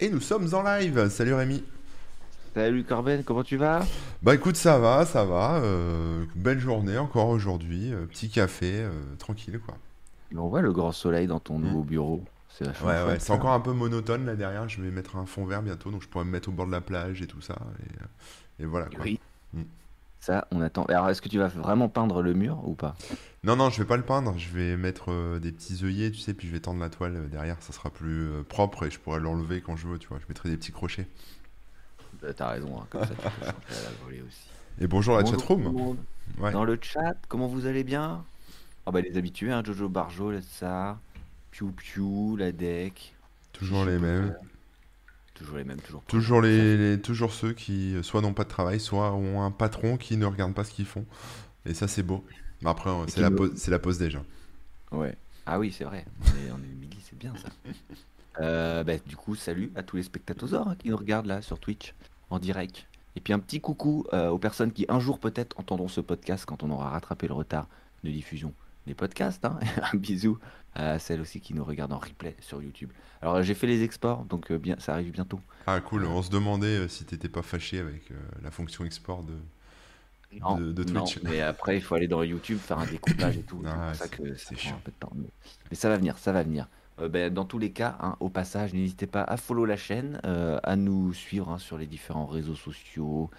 Et nous sommes en live. Salut Rémi. Salut Corben, comment tu vas? Bah écoute, ça va, ça va. euh, belle journée encore aujourd'hui. euh, petit café, euh, tranquille quoi. On voit le grand soleil dans ton nouveau bureau. C'est vachement Ouais, ouais, chouette, c'est encore un peu monotone là derrière. Je vais mettre un fond vert bientôt, donc je pourrais me mettre au bord de la plage et tout ça. Et, et voilà quoi. Oui. Mm. Ça, on attend. Alors, est-ce que tu vas vraiment peindre le mur ou pas? Non, non, je vais pas le peindre. Je vais mettre euh, des petits œillets, tu sais, puis je vais tendre la toile euh, derrière. Ça sera plus euh, propre et je pourrai l'enlever quand je veux, tu vois. Je mettrai des petits crochets. T'as raison, hein, comme ça tu peux chanter à la volée aussi. Et bonjour la Bonjour chatroom. Ouais. Dans le chat, comment vous allez bien? Ah bah les habitués, hein, Jojo Barjo, là, ça, Piu Piu, la deck, Toujours les mêmes. Toujours les mêmes, toujours. Toujours, les, les- toujours ceux qui soit n'ont pas de travail, soit ont un patron qui ne regarde pas ce qu'ils font. Et ça, c'est beau. Mais après, c'est la, pause- c'est la pause déjà. Ouais. Ah oui, c'est vrai. On est, on est midi, c'est bien ça. Euh, bah, du coup, salut à tous les spectateurs hein, qui nous regardent là sur Twitch en direct. Et puis un petit coucou euh, aux personnes qui un jour peut-être entendront ce podcast quand on aura rattrapé le retard de diffusion des podcasts. hein. un bisou à celles aussi qui nous regardent en replay sur YouTube. Alors j'ai fait les exports, donc euh, bien, ça arrive bientôt. Ah, cool. On se demandait euh, si t'étais pas fâché avec euh, la fonction export de. Non, de- de non, Twitch. mais après il faut aller dans YouTube faire un découpage et tout. Ah, c'est pour ça que ça prend chiant. un peu de temps. Mais, mais ça va venir, ça va venir. Ben, dans tous les cas, hein, au passage, n'hésitez pas à follow la chaîne, à nous suivre hein, sur les différents réseaux sociaux,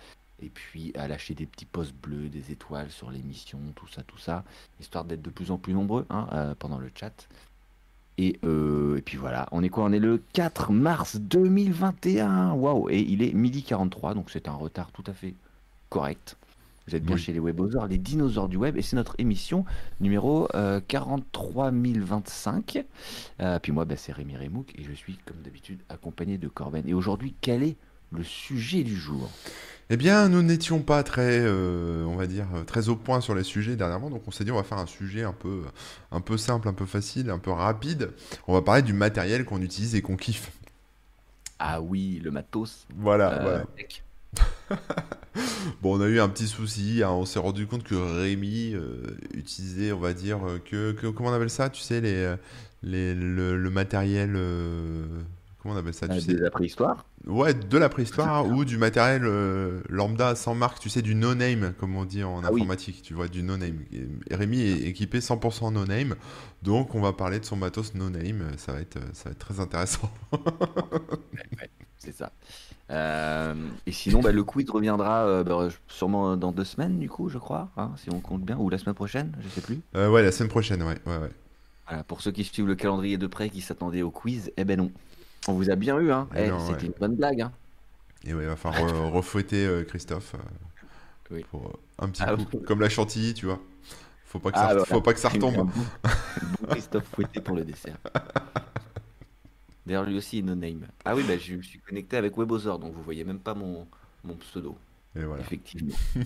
et puis à lâcher des petits posts bleus, des étoiles sur l'émission, tout ça, tout ça, histoire d'être de plus en plus nombreux hein, euh, pendant le chat. Et, euh, et puis voilà, on est quoi? On est le 4 mars 2021. Waouh Et il est midi 43, donc c'est un retard tout à fait correct. Vous êtes bien Oui. chez les webosaures, les dinosaures du web, et c'est notre émission numéro euh, 43025. Euh, puis moi, bah, c'est Rémi Remouk, et je suis comme d'habitude accompagné de Corben. Et aujourd'hui, quel est le sujet du jour? Eh bien, nous n'étions pas très, euh, on va dire, très au point sur les sujets dernièrement, donc on s'est dit on va faire un sujet un peu, un peu simple, un peu facile, un peu rapide. On va parler du matériel qu'on utilise et qu'on kiffe. Ah oui, le matos. Voilà, euh, voilà. Bon, on a eu un petit souci, hein, on s'est rendu compte que Rémi euh, utilisait, on va dire, que, que- comment on appelle ça, tu sais, les, les, le, le matériel, euh, comment on appelle ça, tu Euh, sais, de la préhistoire. ouais, de la préhistoire ou du matériel euh, lambda sans marque, tu sais, du no-name, comme on dit en Ah oui. informatique, tu vois, du no-name. Rémi est équipé 100% no-name, donc on va parler de son matos no-name, ça va être, ça va être très intéressant. C'est ça. Euh, et sinon, bah, le quiz reviendra euh, bah, sûrement dans deux semaines, du coup, je crois, hein, si on compte bien, ou la semaine prochaine, je sais plus. Euh, ouais, la semaine prochaine, ouais, ouais, ouais. Voilà, pour ceux qui suivent le calendrier de près, qui s'attendaient au quiz, eh ben non. On vous a bien eu, hein. Eh Eh, C'était ouais. une bonne blague, hein. Et ouais, il va falloir re- refouetter euh, Christophe euh, Oui. pour euh, un petit Ah, coup, oui. comme la chantilly, tu vois. Faut pas que Ah, ça, voilà. faut pas que ça retombe. bon, un bon Christophe fouetté pour le dessert. D'ailleurs, lui aussi no name. Ah oui, bah, je me suis connecté avec Webosaur, donc vous voyez même pas mon, mon pseudo, Et voilà. effectivement.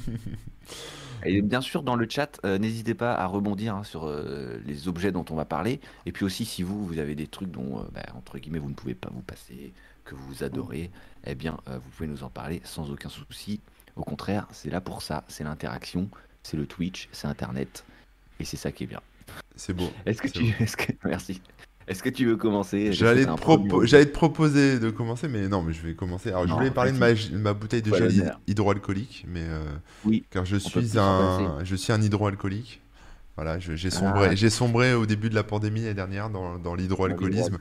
Et bien sûr, dans le chat, euh, n'hésitez pas à rebondir hein, sur euh, les objets dont on va parler. Et puis aussi, si vous, vous avez des trucs dont, euh, bah, entre guillemets, vous ne pouvez pas vous passer, que vous adorez, eh bien, vous pouvez nous en parler sans aucun souci. Au contraire, c'est là pour ça, c'est l'interaction, c'est le Twitch, c'est Internet. Et c'est ça qui est bien. C'est beau. Est-ce que tu... Que... Merci. Est-ce que tu veux commencer? J'allais te, propo- proposer de commencer, mais non, mais je vais commencer. Alors, je voulais parler de ma, ma bouteille de gel hydroalcoolique, mais euh, Oui, car je suis un, je suis un hydroalcoolique. Voilà, j'ai sombré, Ah. j'ai sombré au début de la pandémie l'année dernière dans, dans l'hydroalcoolisme.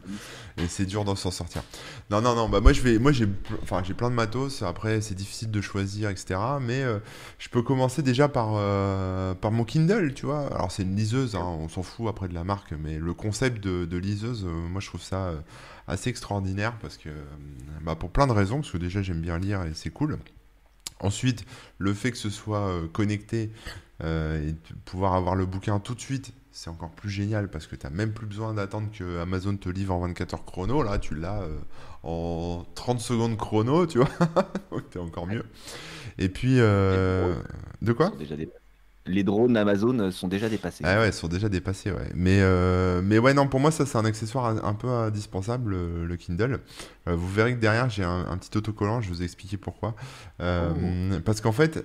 Et c'est dur d'en s'en sortir. Non, non, non, bah moi je vais, moi j'ai, enfin j'ai plein de matos. Après c'est difficile de choisir, etc. Mais euh, je peux commencer déjà par euh, par mon Kindle, tu vois. Alors c'est une liseuse, hein, on s'en fout après de la marque, mais le concept de, de liseuse, euh, moi je trouve ça assez extraordinaire parce que, bah, pour plein de raisons, parce que déjà j'aime bien lire et c'est cool. Ensuite, le fait que ce soit connecté euh, et de pouvoir avoir le bouquin tout de suite, c'est encore plus génial parce que tu n'as même plus besoin d'attendre que Amazon te livre en 24 heures chrono. Là, tu l'as euh, en 30 secondes chrono, tu vois. Donc, c'est encore mieux. Et puis, euh, de quoi? Les drones Amazon sont déjà dépassés. Ah ouais, ils sont déjà dépassés, ouais. Mais, euh, mais ouais, non, pour moi, ça, c'est un accessoire un, un peu indispensable, le, le Kindle. Euh, vous verrez que derrière, j'ai un, un petit autocollant, je vais vous expliquer pourquoi. Euh, Parce qu'en fait,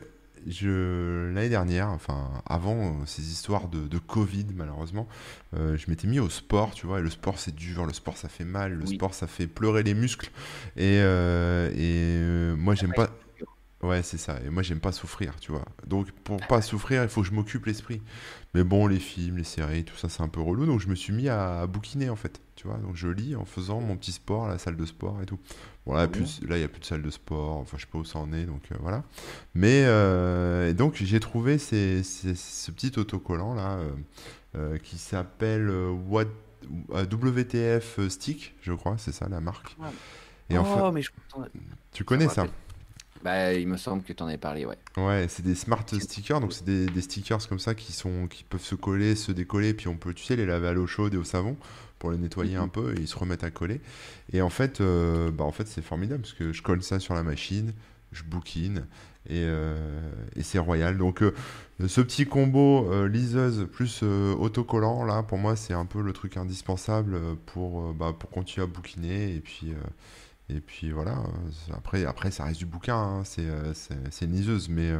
je l'année dernière, enfin avant euh, ces histoires de, de Covid malheureusement, euh, je m'étais mis au sport, tu vois. Et le sport c'est dur, le sport ça fait mal, le Oui. sport ça fait pleurer les muscles. Et, euh, et moi j'aime pas. Ouais, c'est ça. Et moi, j'aime pas souffrir, tu vois. Donc, pour pas souffrir, il faut que je m'occupe l'esprit. Mais bon, les films, les séries, tout ça, c'est un peu relou. Donc, je me suis mis à, à bouquiner, en fait. Tu vois, donc je lis en faisant mon petit sport à la salle de sport et tout. Bon, là, il n'y a plus de salle de sport. Enfin, je sais pas où ça en est, donc euh, voilà. Mais, euh, et donc, j'ai trouvé ces- ces- ce petit autocollant, là, euh, qui s'appelle WTF Stick, je crois, c'est ça la marque. Et oh, mais je tu connais ça? Bah, il me semble que tu en avais parlé, ouais. Ouais, c'est des smart stickers, donc c'est des, des stickers comme ça qui sont qui peuvent se coller, se décoller, puis on peut, tu sais, les laver à l'eau chaude et au savon pour les nettoyer un peu et ils se remettent à coller. Et en fait, euh, bah en fait c'est formidable parce que je colle ça sur la machine, je bouquine et, euh, et c'est royal. Donc euh, ce petit combo euh, liseuse plus autocollant là, pour moi c'est un peu le truc indispensable pour bah, pour continuer à bouquiner et puis et puis voilà, après, après ça reste du bouquin, hein, c'est c'est- c'est une liseuse, mais,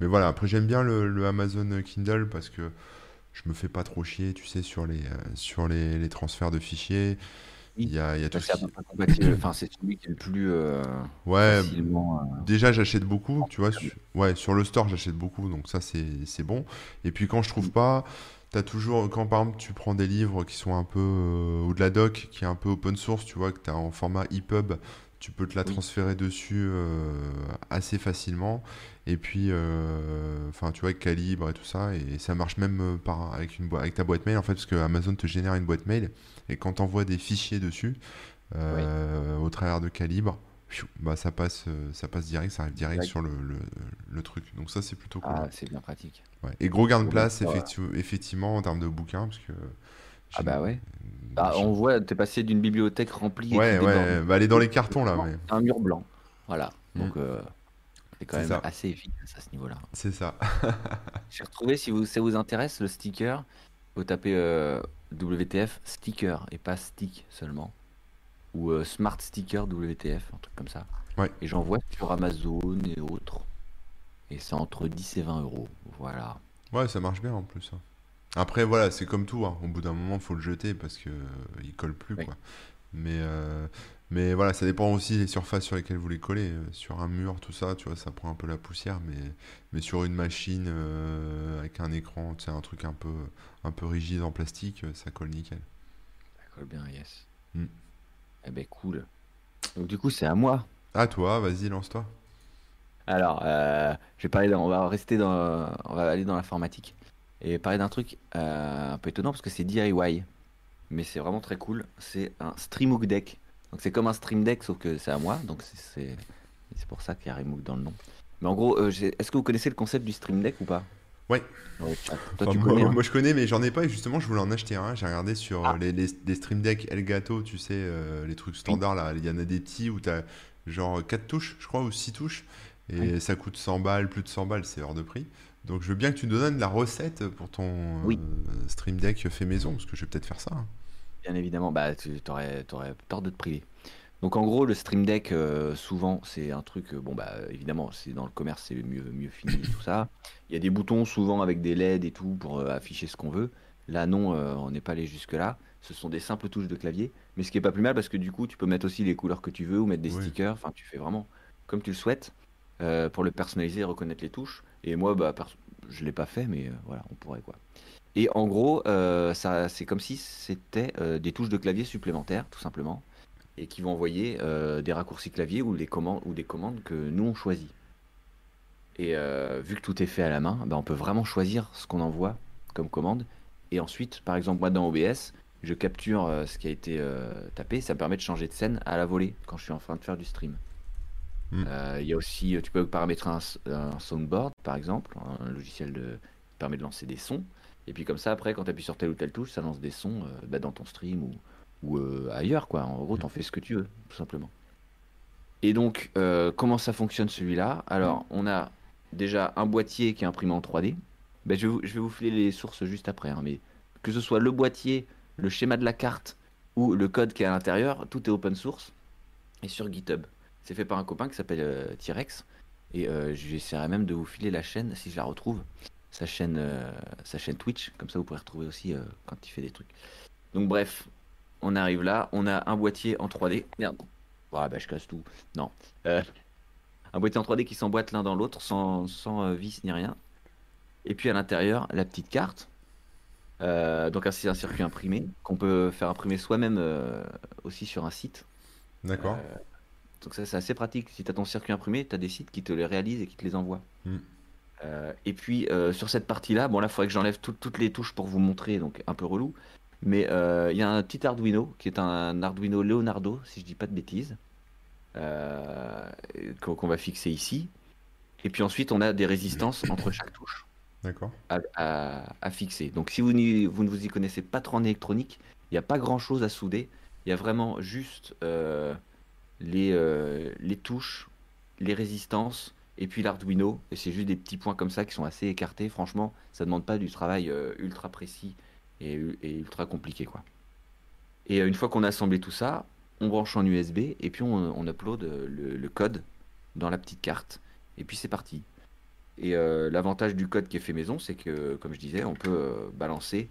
mais voilà, après j'aime bien le, le Amazon Kindle parce que je me fais pas trop chier, tu sais, sur les, euh, sur les, les transferts de fichiers. Il y a, il y a tout ce qui... Enfin, c'est celui qui est le plus euh, Ouais, facilement. euh, déjà j'achète beaucoup, tu vois, su- ouais, sur le store j'achète beaucoup, donc ça c'est bon. Et puis quand je trouve pas, t'as toujours, quand par exemple tu prends des livres qui sont un peu, euh, ou de la doc qui est un peu open source, tu vois, que t'as en format EPUB, tu peux te la Oui. transférer dessus assez facilement. Et puis, euh, enfin, tu vois, avec Calibre et tout ça, et ça marche même euh, par, avec, une avec ta boîte mail, en fait, parce que Amazon te génère une boîte mail, et quand t'envoies des fichiers dessus, euh, au travers de Calibre, bah, ça passe, ça passe direct, ça arrive direct Direct. sur le, le, le truc. Donc ça, c'est plutôt cool. Ah, c'est bien pratique. Ouais. Et gros gain de place, effectu- effectivement, en termes de bouquins, parce que... Ah bah ouais. Ah, j'ai- on voit, t'es passé d'une bibliothèque remplie Ouais, ouais, bah, elle est dans les cartons, là, mais Un mur blanc. Voilà. Mm. Donc, euh, c'est quand même ça. assez efficace à ce niveau-là. c'est ça. J'ai retrouvé, si vous, ça vous intéresse, le sticker. Vous tapez euh, WTF sticker et pas stick seulement. Ou euh, smart sticker WTF, un truc comme ça. Ouais. Et j'en vois sur Amazon et autres. Et c'est entre 10 et 20 euros. Voilà. Ouais, ça marche bien en plus. hein. Après, voilà, c'est comme tout. hein. Au bout d'un moment, faut le jeter parce que euh, il colle plus, quoi. Mais, euh, mais voilà, ça dépend aussi des surfaces sur lesquelles vous les collez. Euh, Sur un mur, tout ça, tu vois, ça prend un peu la poussière. Mais, mais sur une machine euh, avec un écran, tu sais, un truc un peu, un peu rigide en plastique, euh, ça colle nickel. Ça colle bien, yes. Mm. Eh ben cool. Donc du coup, c'est à moi. Ah, toi, vas-y, lance-toi. Alors, euh, je vais parler on va rester dans, on va aller dans l'informatique et parler d'un truc euh, un peu étonnant parce que c'est DIY, mais c'est vraiment très cool. C'est un Streamhook Deck. Donc c'est comme un Stream Deck sauf que c'est à moi, donc c'est pour ça qu'il y a Remook dans le nom. Mais en gros, euh, est-ce que vous connaissez le concept du Stream Deck ou pas? Ouais. Dans le chat. Toi, Enfin, tu moi, connais. hein moi, je connais, mais j'en ai pas et justement je voulais en acheter un. J'ai regardé sur Ah. euh, les, les, les Stream Deck Elgato, tu sais, euh, les trucs standards là. Il y en a des petits où t'as genre 4 touches, je crois, ou 6 touches. Et Oui. ça coûte 100 balles, plus de 100 balles, c'est hors de prix. Donc je veux bien que tu nous donnes la recette pour ton Oui. euh, Stream Deck fait maison, parce que je vais peut-être faire ça. hein. Bien évidemment, bah, tu aurais, tort de te priver. Donc en gros, le Stream Deck, euh, souvent, c'est un truc, euh, bon bah évidemment, c'est dans le commerce, c'est mieux, mieux fini, tout ça. Il y a des boutons souvent avec des LED et tout pour euh, afficher ce qu'on veut. Là non, on n'est pas allé jusque là. Ce sont des simples touches de clavier, mais ce qui est pas plus mal parce que du coup, tu peux mettre aussi les couleurs que tu veux ou mettre des Oui. stickers. Enfin, tu fais vraiment comme tu le souhaites pour le personnaliser et reconnaître les touches. Et moi, bah, je l'ai pas fait, mais voilà, on pourrait quoi. Et en gros, euh, ça, c'est comme si c'était euh, des touches de clavier supplémentaires, tout simplement, et qui vont envoyer euh, des raccourcis clavier ou des commandes ou des commandes que nous on choisit. Et vu que tout est fait à la main, bah, on peut vraiment choisir ce qu'on envoie comme commande. Et ensuite, par exemple, moi dans OBS, je capture ce qui a été tapé. Ça me permet de changer de scène à la volée quand je suis en train de faire du stream. Mm. Euh, Il y a aussi, tu peux paramétrer un, soundboard, par exemple, un logiciel de, qui permet de lancer des sons. Et puis comme ça, après, quand tu appuies sur telle ou telle touche, ça lance des sons euh, bah, dans ton stream ou, ou euh, ailleurs, quoi. En gros, t'en fais ce que tu veux, tout simplement. Et donc, euh, comment ça fonctionne celui-là? Alors, on a déjà un boîtier qui est imprimé en 3D. Ben, je, vais vous, je vais vous filer les sources juste après, hein, mais que ce soit le boîtier, le schéma de la carte ou le code qui est à l'intérieur, tout est open source et sur GitHub. C'est fait par un copain qui s'appelle T-Rex Et j'essaierai même de vous filer la chaîne si je la retrouve. Sa chaîne, euh, sa chaîne Twitch. Comme ça, vous pourrez retrouver aussi euh, quand il fait des trucs. Donc, bref, on arrive là. On a un boîtier en 3D. Merde. Ouais, bah, je casse tout. Non. Euh, un boîtier en 3D qui s'emboîte l'un dans l'autre sans, sans vis ni rien. Et puis à l'intérieur, la petite carte. Donc, c'est un circuit imprimé qu'on peut faire imprimer soi-même aussi sur un site. D'accord. Donc ça c'est assez pratique. Si tu as ton circuit imprimé, tu as des sites qui te les réalisent et qui te les envoient. Mm. Euh, et puis euh, sur cette partie-là, bon là il faudrait que j'enlève tout- toutes les touches pour vous montrer, donc un peu relou. Mais euh, il y a un petit Arduino qui est un Arduino Leonardo, si je dis pas de bêtises, qu'on va fixer ici. Et puis ensuite on a des résistances entre chaque touche D'accord. à, à- à fixer. Donc si vous, ne vous y connaissez pas trop en électronique, il n'y a pas grand-chose à souder. Il y a vraiment juste les, les touches, les résistances et puis l'Arduino. Et c'est juste des petits points comme ça qui sont assez écartés. Franchement, ça ne demande pas du travail euh, ultra précis et, ultra compliqué. quoi. Et euh, une fois qu'on a assemblé tout ça, on branche en USB et puis on, upload euh, le, code dans la petite carte. Et puis c'est parti. Et l'avantage du code qui est fait maison, c'est que, comme je disais, on peut balancer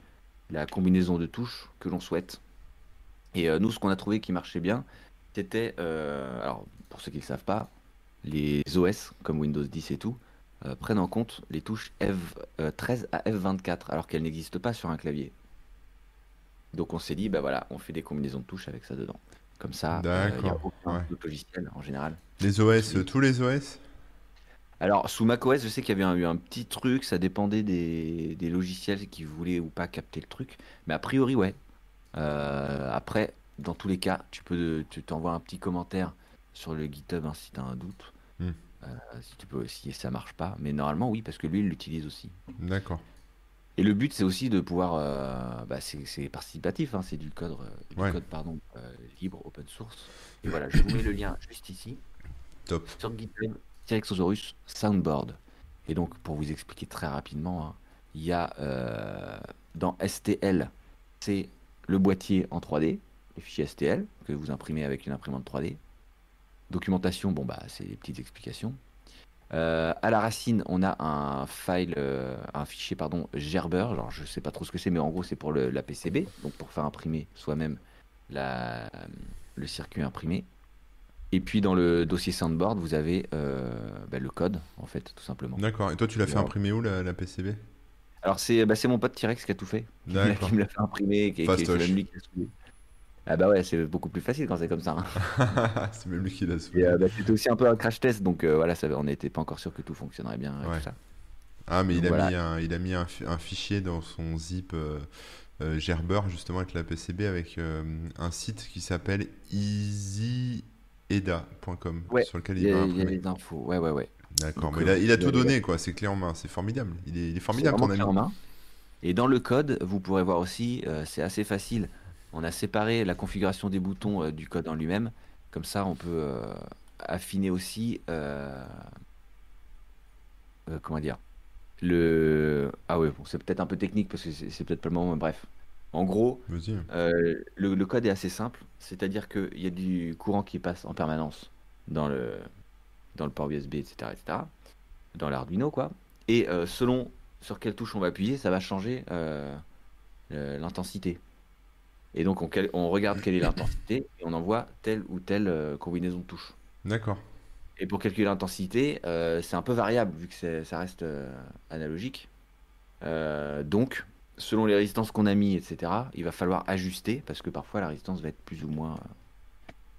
la combinaison de touches que l'on souhaite. Et nous, ce qu'on a trouvé qui marchait bien, c'était, alors pour ceux qui ne savent pas, les OS comme Windows 10 et tout euh, prennent en compte les touches F13 à F24, alors qu'elles n'existent pas sur un clavier. Donc on s'est dit, bah voilà, on fait des combinaisons de touches avec ça dedans. Comme ça, euh, il n'y a aucun ouais. logiciel en général. Les OS, euh, tous les OS Alors, sous macOS, je sais qu'il y avait un- eu un petit truc, ça dépendait des, des logiciels qui voulaient ou pas capter le truc. Mais a priori, ouais. Euh, après, dans tous les cas, tu peux, tu t'envoies un petit commentaire sur le GitHub hein, si tu as un doute. Hmm. Euh, si tu peux, si ça marche pas. Mais normalement, oui, parce que lui, il l'utilise aussi. D'accord. Et le but, c'est aussi de pouvoir. euh, bah, c'est participatif, hein, c'est du code, euh, du Ouais. code pardon, euh, libre, open source. Et voilà, je vous mets le lien juste ici Top. sur GitHub, Tyrannosaurus Soundboard. Et donc, pour vous expliquer très rapidement, hein, il y a euh, dans STL, c'est le boîtier en 3D, le fichier STL que vous imprimez avec une imprimante 3D. Documentation, bon bah c'est les petites explications. Euh, à la racine, on a un file, euh, un fichier pardon Gerber. Alors je sais pas trop ce que c'est, mais en gros c'est pour le- la PCB, donc pour faire imprimer soi-même la- le circuit imprimé. Et puis dans le dossier Soundboard, vous avez euh, bah, le code en fait, tout simplement. D'accord. Et toi, tu l'as fait imprimer où, la, la PCB Alors c'est bah, c'est mon pote T-Rex qui a tout fait, qui me l'a fait imprimer, qui, qui- même lui qui l'a. Ah bah ouais, c'est beaucoup plus facile quand c'est comme ça. hein. C'est même lui qui l'a soudé. euh, bah, c'était aussi un peu un crash test, donc euh, voilà, ça, on n'était pas encore sûr que tout fonctionnerait bien et Ouais. tout ça. Ah, mais il a, voilà. mis un, il a mis un, fi- un fichier dans son zip euh, euh, Gerber, justement, avec la PCB, avec euh, un site qui s'appelle easyeda.com, Ouais, sur lequel Il y, a, y a les infos, ouais ouais ouais. D'accord. Mais il a, il a tout donné, quoi. C'est clé en main. C'est formidable. Il est, il est formidable, vraiment ton clé ami. en main. Et dans le code, vous pourrez voir aussi, c'est assez facile. On a séparé la configuration des boutons euh, du code en lui-même. Comme ça, on peut euh, affiner aussi. euh, comment dire le... Ah bon, c'est peut-être un peu technique parce que c'est peut-être pas le moment. mais Bref. En gros, le, le code est assez simple. C'est-à-dire qu'il y a du courant qui passe en permanence dans le, dans le port USB, etc., etc. Dans l'Arduino, quoi. Et selon sur quelle touche on va appuyer, ça va changer l'intensité. Et donc on, regarde quelle est l'intensité et on envoie telle ou telle euh, combinaison de touches. D'accord. Et pour calculer l'intensité, euh, c'est un peu variable vu que c'est- ça reste euh, analogique. Euh, donc, selon les résistances qu'on a mis, etc., il va falloir ajuster parce que parfois la résistance va être plus ou moins euh,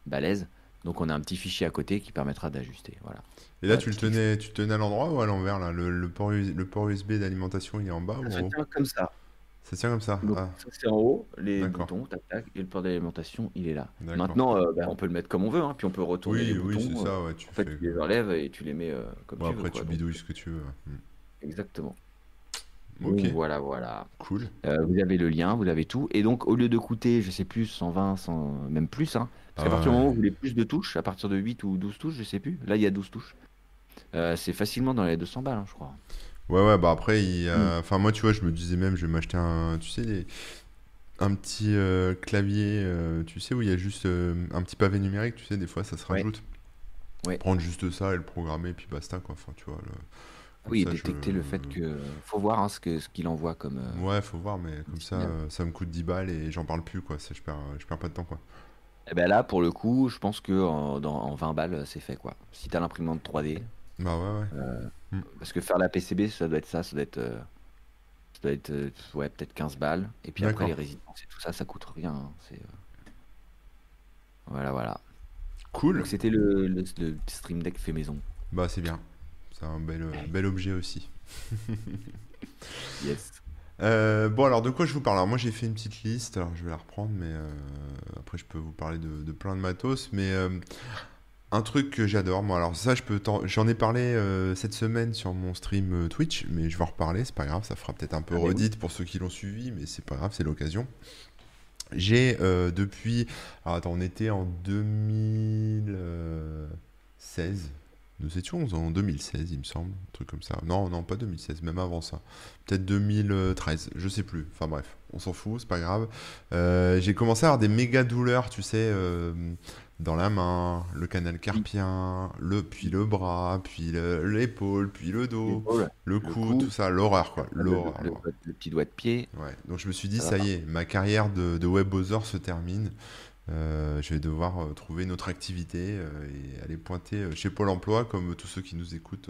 balèze. Donc on a un petit fichier à côté qui permettra d'ajuster. Voilà. Et là, tu le tenais, tu le tenais à l'endroit ou à l'envers, là? Le, le port, le port USB d'alimentation, il est en bas ou Ça se haut? tient comme ça. Ça tient comme ça Donc Ah, ça c'est en haut, les boutons, tac tac, et le port d'alimentation il est là. Maintenant, euh, bah, on peut le mettre comme on veut, hein, puis on peut retourner Oui, les oui, boutons. c'est euh, ça, ouais. Tu En fait, fais... tu les enlèves et tu les mets euh, comme Bon, tu après, veux. tu quoi. Donc, bidouilles ce que tu veux. Hmm. exactement. Ok, Donc, voilà, voilà. cool. Euh, vous avez le lien, vous avez tout. Et donc, au lieu de coûter, je sais plus, 120, 100, même plus, hein, parce qu'à Ah partir du moment où vous voulez plus de touches, à partir de 8 ou 12 touches, je sais plus, là il y a 12 touches. Euh, c'est facilement dans les 200 balles, hein, je crois. Ouais, ouais, bah après, il Mm. enfin, moi, tu vois, je me disais même, je vais m'acheter un, tu sais, des- un petit euh, clavier, euh, tu sais, où il y a juste euh, un petit pavé numérique, tu sais, des fois, ça se rajoute. Ouais. Prendre juste ça et le programmer, puis basta, quoi. Enfin, tu vois. le- comme Oui, ça, je- détecter le fait que. Faut voir hein, ce que ce qu'il envoie comme. euh, Ouais, faut voir, mais comme ça, euh, ça me coûte 10 balles et j'en parle plus, quoi. Ça, je perds, je perds pas de temps, quoi. Eh ben là, pour le coup, je pense que en, dans, en 20 balles, c'est fait quoi. Si t'as l'imprimante 3D, Bah ouais, ouais. parce que faire la PCB, ça doit être ça, ça doit être. euh, ça doit être euh, ouais, peut-être 15 balles. Et puis après, les résidences et tout ça, ça coûte rien. hein, c'est, euh, Voilà, voilà. Cool. Donc c'était le, le, le Stream Deck fait maison. Bah, c'est bien. C'est un bel, euh, bel objet aussi. Yes. Euh, bon, alors de quoi je vous parle? Alors, moi j'ai fait une petite liste, alors je vais la reprendre, mais euh, après je peux vous parler de, de plein de matos. Mais euh, un truc que j'adore, moi, alors ça, je peux j'en ai parlé euh, cette semaine sur mon stream euh, Twitch, mais je vais en reparler, c'est pas grave, ça fera peut-être un peu Ah, oui. redite pour ceux qui l'ont suivi, mais c'est pas grave, c'est l'occasion. J'ai euh, depuis. Alors attends, on était en 2016. Nous étions en 2016, il me semble. Un truc comme ça. Non, non, pas 2016, même avant ça. Peut-être 2013, je sais plus. Enfin bref, on s'en fout, c'est pas grave. Euh, j'ai commencé à avoir des méga douleurs, tu sais, euh, dans la main, le canal carpien, le, puis le bras, puis le- l'épaule, puis le dos, le cou, tout ça, l'horreur quoi, le, l'horreur. le- l'horreur. le petit doigt de pied. Ouais, donc je me suis dit, Ça y est, ma carrière de, de webosser se termine. Euh, je vais devoir euh, trouver une autre activité euh, et aller pointer chez Pôle emploi comme tous ceux qui nous écoutent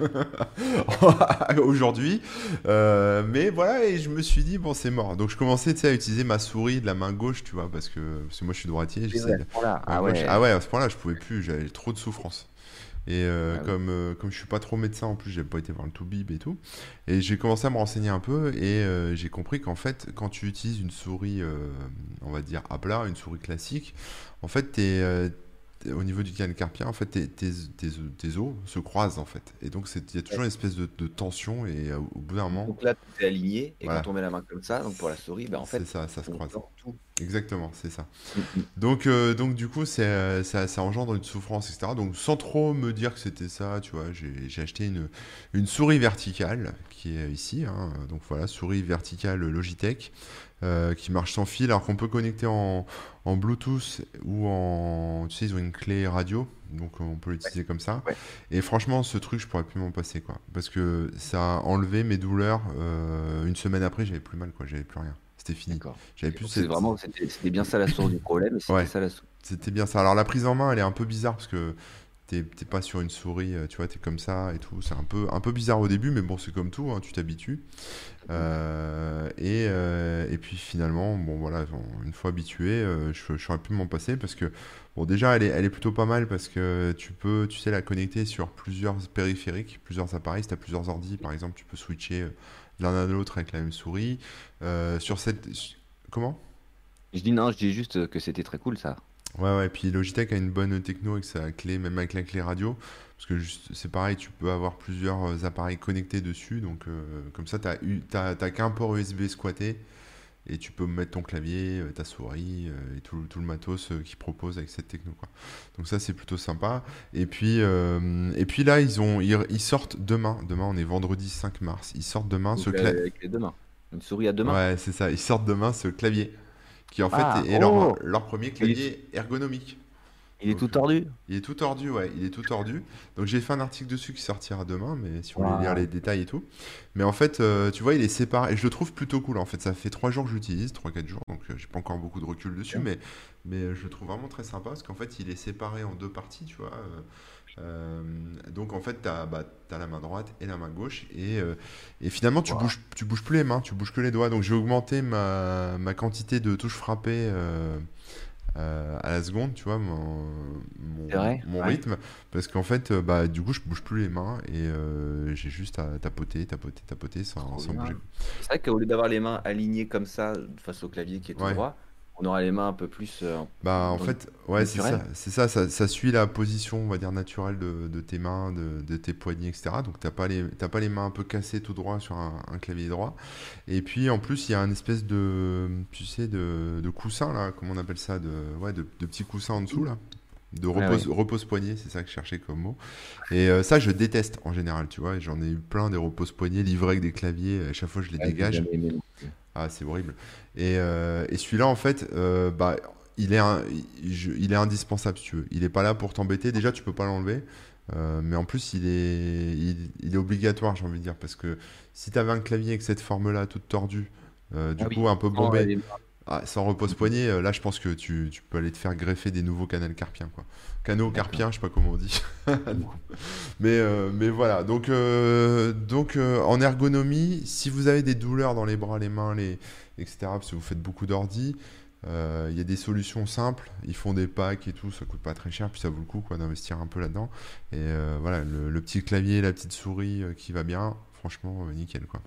aujourd'hui. Mais voilà, et je me suis dit, bon, c'est mort. Donc je commençais à utiliser ma souris de la main gauche, tu vois, parce que, parce que moi je suis droitier. Vrai, de- Ah gauche. ouais. Ah ouais, à ce point-là, je pouvais plus, j'avais trop de souffrance. Et euh, Ah oui. comme, euh, comme je suis pas trop médecin en plus, j'ai pas été voir le Toubib et tout. Et j'ai commencé à me renseigner un peu et euh, j'ai compris qu'en fait, quand tu utilises une souris, euh, on va dire à plat, une souris classique, en fait, t'es, au niveau du canal carpien, en fait, tes, tes, tes- tes os se croisent en fait. Et donc, il y a toujours une espèce de, de tension et au bout d'un moment, Donc là, tout est aligné. Et Voilà. quand on met la main comme ça, donc pour la souris, ben en fait, c'est ça, ça se croise. tout. Exactement, c'est ça. Mm, mm. Donc, euh, donc du coup, euh, ça, ça engendre une souffrance, etc. Donc, sans trop me dire que c'était ça, tu vois, j'ai, acheté une, une souris verticale qui est ici. hein. Donc voilà, souris verticale Logitech euh, qui marche sans fil, alors qu'on peut connecter en, en Bluetooth ou en, tu sais, ils ont une clé radio, donc on peut l'utiliser comme ça. Ouais. Et franchement, ce truc, je pourrais plus m'en passer, quoi, parce que ça a enlevé mes douleurs. euh, une semaine après, j'avais plus mal, quoi, j'avais plus rien. C'était fini. J'avais plus cette- vraiment, c'était bien ça la source du problème. C'était Ouais. ça la source. c'était bien ça. Alors la prise en main, elle est un peu bizarre parce que t'es pas sur une souris, euh, tu vois, t'es comme ça et tout. C'est un peu, un peu bizarre au début, mais bon, c'est comme tout, hein, tu t'habitues. Euh, et, euh, et puis finalement, bon voilà, une fois habitué, euh, je, je saurais plus m'en passer parce que, bon, déjà, elle est, elle est plutôt pas mal parce que tu peux, tu sais, la connecter sur plusieurs périphériques, plusieurs appareils. Si t'as plusieurs ordi, par exemple, tu peux switcher l'un à l'autre avec la même souris. Euh, sur cette, comment? Je dis non, je dis juste que c'était très cool ça. Ouais, ouais, puis Logitech a une bonne techno avec sa clé, même avec la clé radio. Parce que juste- c'est pareil, tu peux avoir plusieurs euh, appareils connectés dessus. Donc, euh, comme ça, tu n'as qu'un port USB squatté. Et tu peux mettre ton clavier, euh, ta souris euh, et tout, tout le matos euh, qu'ils proposent avec cette techno, quoi. Donc, ça, c'est plutôt sympa. Et puis, euh, et puis là, ils, ont, ils, ils sortent demain. Demain, on est vendredi 5 mars. Ils sortent demain Donc, ce clavier. mains. Une souris à deux mains. Ouais, c'est ça. Ils sortent demain ce clavier. Qui, en fait, Ah, est leur, oh leur premier clavier ergonomique. Il est Donc, tout tordu. Il est tout tordu, ouais, il est tout tordu. Donc j'ai fait un article dessus qui sortira demain, mais si vous voulez Wow. lire les détails et tout. Mais en fait, euh, tu vois, il est séparé. Et je le trouve plutôt cool. En fait, ça fait trois jours que j'utilise, trois quatre jours, donc euh, j'ai pas encore beaucoup de recul dessus, mais, mais euh, je le trouve vraiment très sympa parce qu'en fait, il est séparé en deux parties, tu vois. euh, donc en fait, tu as, la main droite et la main gauche. Et, euh, et finalement, tu Wow. bouges, tu bouges plus les mains, tu bouges que les doigts. Donc j'ai augmenté ma, ma quantité de touches frappées euh, euh, à la seconde, tu vois, mon, mon, C'est vrai mon Ouais. rythme. Parce qu'en fait, euh, bah, du coup, je bouge plus les mains et euh, j'ai juste à tapoter, tapoter, tapoter sans, bouger. C'est vrai qu'au lieu d'avoir les mains alignées comme ça face au clavier qui est tout Ouais. droit, on aura les mains un peu plus. euh, Bah, en fait, ouais, c'est ça, ça, ça, ça suit la position, on va dire, naturelle de, de tes mains, de, de tes poignets, etc. Donc, t'as pas les, pas les mains un peu cassées tout droit sur un, un clavier droit. Et puis, en plus, il y a un espèce de, tu sais, de, de coussin, là, comment on appelle ça, de, ouais, de, de petits coussins en dessous, là. De Ouais, repose, repose-poignet, c'est ça que je cherchais comme mot. Et euh, ça, je déteste en général, tu vois. J'en ai eu plein des repose-poignets livrés avec des claviers. À chaque fois, je les j'ai dégage. Ah, c'est horrible. Et, euh, et celui-là, en fait, euh, bah, il est, il est indispensable si tu veux. Il est pas là pour t'embêter. Déjà, tu peux pas l'enlever. Euh, mais en plus, il est, il, est obligatoire, j'ai envie de dire, parce que si tu avais un clavier avec cette forme-là, toute tordue, euh, du ah coup un peu bombé, ah, sans repose-poignet, euh, là je pense que tu, tu, peux aller te faire greffer des nouveaux canaux carpiens. Quoi. Canaux carpiens, je sais pas comment on dit. mais, mais voilà, donc, donc en ergonomie, si vous avez des douleurs dans les bras, les mains, les, etc., parce que vous faites beaucoup d'ordi, il euh, y a des solutions simples, ils font des packs et tout, ça coûte pas très cher, puis ça vaut le coup d'investir un peu là-dedans. Et euh, voilà, le, petit clavier, la petite souris euh, qui va bien, franchement nickel quoi.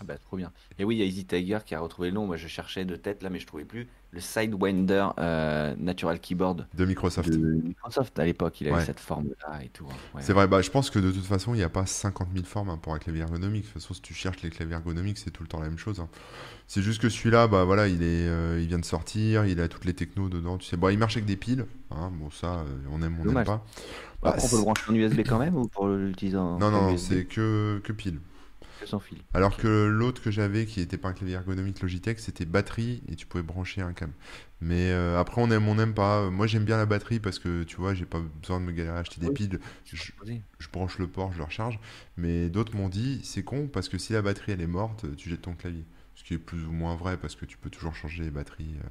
Ah bah trop bien. Et oui, il y a Easy Tiger qui a retrouvé le nom. Moi, je cherchais de tête là, mais je trouvais plus. Le Sidewinder euh, Natural Keyboard de Microsoft. De Microsoft à l'époque, il avait cette forme-là et tout. Hein. C'est vrai. Bah, je pense que de toute façon, il n'y a pas 50 000 formes hein, pour un clavier ergonomique. De toute façon, si tu cherches les claviers ergonomiques, c'est tout le temps la même chose. Hein. C'est juste que celui-là, bah voilà, il est, euh, il vient de sortir, il a toutes les technos dedans. Tu sais, bon, il marche avec des piles. Bon, ça, euh, on aime, on n'aime pas. Bah, on peut le brancher en USB quand même ou pour l'utiliser en Non, non, c'est que, que pile sans fil. Alors que l'autre que j'avais, qui n'était pas un clavier ergonomique Logitech, c'était batterie et tu pouvais brancher un câble. Mais euh, après, on aime, on n'aime pas. Moi, j'aime bien la batterie parce que tu vois, j'ai pas besoin de me galérer à acheter des piles. Je, branche le port, je le recharge. Mais d'autres m'ont dit, c'est con parce que si la batterie elle est morte, tu jettes ton clavier. Ce qui est plus ou moins vrai parce que tu peux toujours changer les batteries. Euh.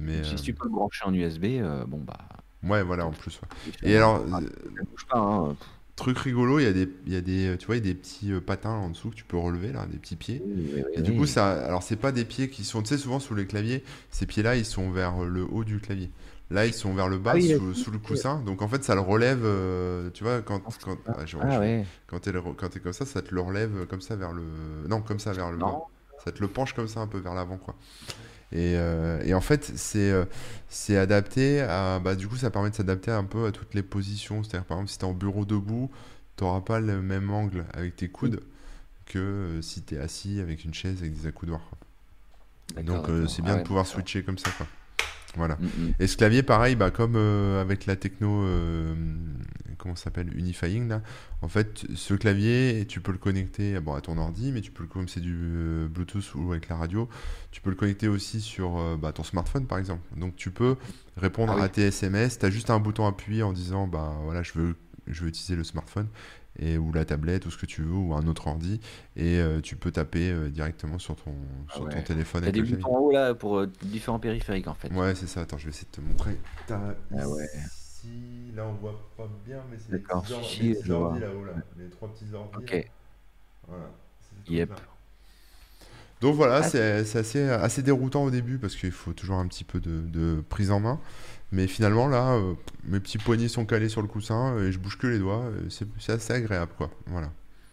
mais si tu peux le brancher en USB, euh, bon bah. Ouais, voilà, en plus. Et alors. Ça bouge pas, hein. Truc rigolo, il y a des, il y a des, tu vois, il y a des petits euh, patins en dessous que tu peux relever là, des petits pieds. et du coup, ça, alors c'est pas des pieds qui sont, tu sais, souvent sous les claviers, ces pieds-là, ils sont vers le haut du clavier. Là, ils sont vers le bas, ah sous, le coussin. Donc en fait, ça le relève, euh, tu vois, quand quand ah, ah quand t'es quand es comme ça, ça te le relève comme ça vers le, non, comme ça vers le bas. Ça te le penche comme ça un peu vers l'avant, quoi. Euh, et, en fait, c'est euh, c'est adapté à. Bah, du coup, ça permet de s'adapter un peu à toutes les positions. C'est-à-dire, par exemple, si tu es en bureau debout, tu n'auras pas le même angle avec tes coudes que euh, si tu es assis avec une chaise avec des accoudoirs. Donc, c'est bien de pouvoir switcher comme ça. Quoi. Voilà. Mm, mm. Et ce clavier, pareil, bah, comme euh, avec la techno, euh, comment ça s'appelle, Unifying, là, en fait, ce clavier, tu peux le connecter bon, à ton ordi, mais tu peux, comme c'est du euh, Bluetooth ou avec la radio, tu peux le connecter aussi sur bah, ton smartphone, par exemple. Donc, tu peux répondre ah à tes SMS, tu as juste un bouton appuyé en disant, bah voilà, je veux, je veux utiliser le smartphone et, ou la tablette ou ce que tu veux ou un autre ordi et euh, tu peux taper euh, directement sur ton, ah sur ton téléphone. Il y a des boutons en haut là pour euh, différents périphériques en fait. Ouais, c'est ça. Attends, je vais essayer de te montrer. ah ouais. Ici, là on voit pas bien, mais c'est les petits, ordi, là-haut là. Les trois petits ordi. Ok. Voilà. Yep. Donc voilà, ah, c'est assez, assez déroutant au début parce qu'il faut toujours un petit peu de, de prise en main. Mais finalement, là, euh, mes petits poignets sont calés sur le coussin et je bouge que les doigts. C'est assez agréable, quoi. Voilà.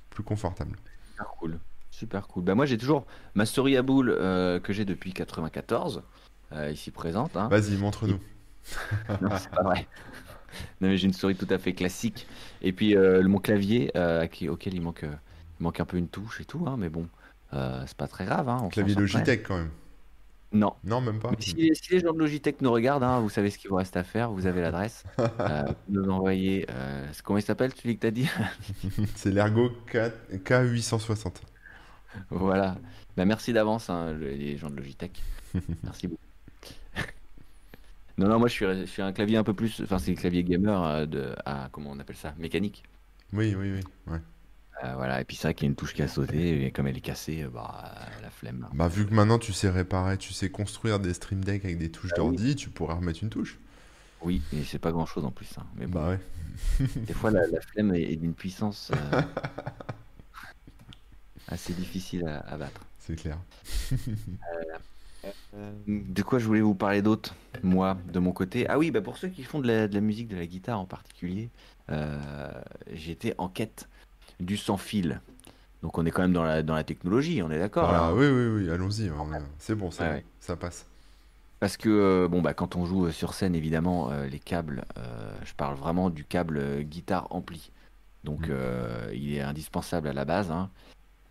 Plus confortable. Super cool. Super cool. Bah, moi, j'ai toujours ma souris à boule euh, que j'ai depuis 94, euh, ici présente. Hein. Vas-y, montre-nous. non, c'est pas vrai. Non, mais j'ai une souris tout à fait classique. Et puis, mon clavier, auquel il manque, manque un peu une touche et tout. Hein, mais bon, c'est pas très grave. Hein, clavier Logitech, quand même. Non. Non, même pas. Si, les gens de Logitech nous regardent, hein, vous savez ce qu'il vous reste à faire, vous avez l'adresse. euh, nous envoyer. Euh, comment il s'appelle, celui que tu as dit C'est l'Ergo K860. Voilà. Bah, merci d'avance, hein, les gens de Logitech. merci beaucoup. non, non, moi je suis, je suis, un clavier un peu plus. Enfin, c'est le clavier gamer euh, de. à comment on appelle ça? Mécanique. Oui, oui, oui. Ouais. Euh, voilà, et puis c'est vrai qu'il y a une touche qui a sauté, et comme elle est cassée, euh, bah, la flemme. Bah, vu que maintenant tu sais réparer, tu sais construire des Stream Deck avec des touches bah d'ordi, tu pourrais remettre une touche. Oui, et c'est pas grand chose en plus. Hein, mais Bah ouais. des fois, la, flemme est, d'une puissance euh, assez difficile à, battre. C'est clair. de quoi je voulais vous parler d'autre, moi, de mon côté? Ah oui, bah pour ceux qui font de la, de la musique, de la guitare en particulier, j'étais en quête du sans fil. Donc on est quand même dans la, dans la technologie, on est d'accord ah, Oui, oui, oui, allons-y. C'est bon, ça, ça passe. Parce que euh, bon bah quand on joue sur scène évidemment euh, les câbles, euh, je parle vraiment du câble guitare ampli. Donc mm. il est indispensable à la base. Hein.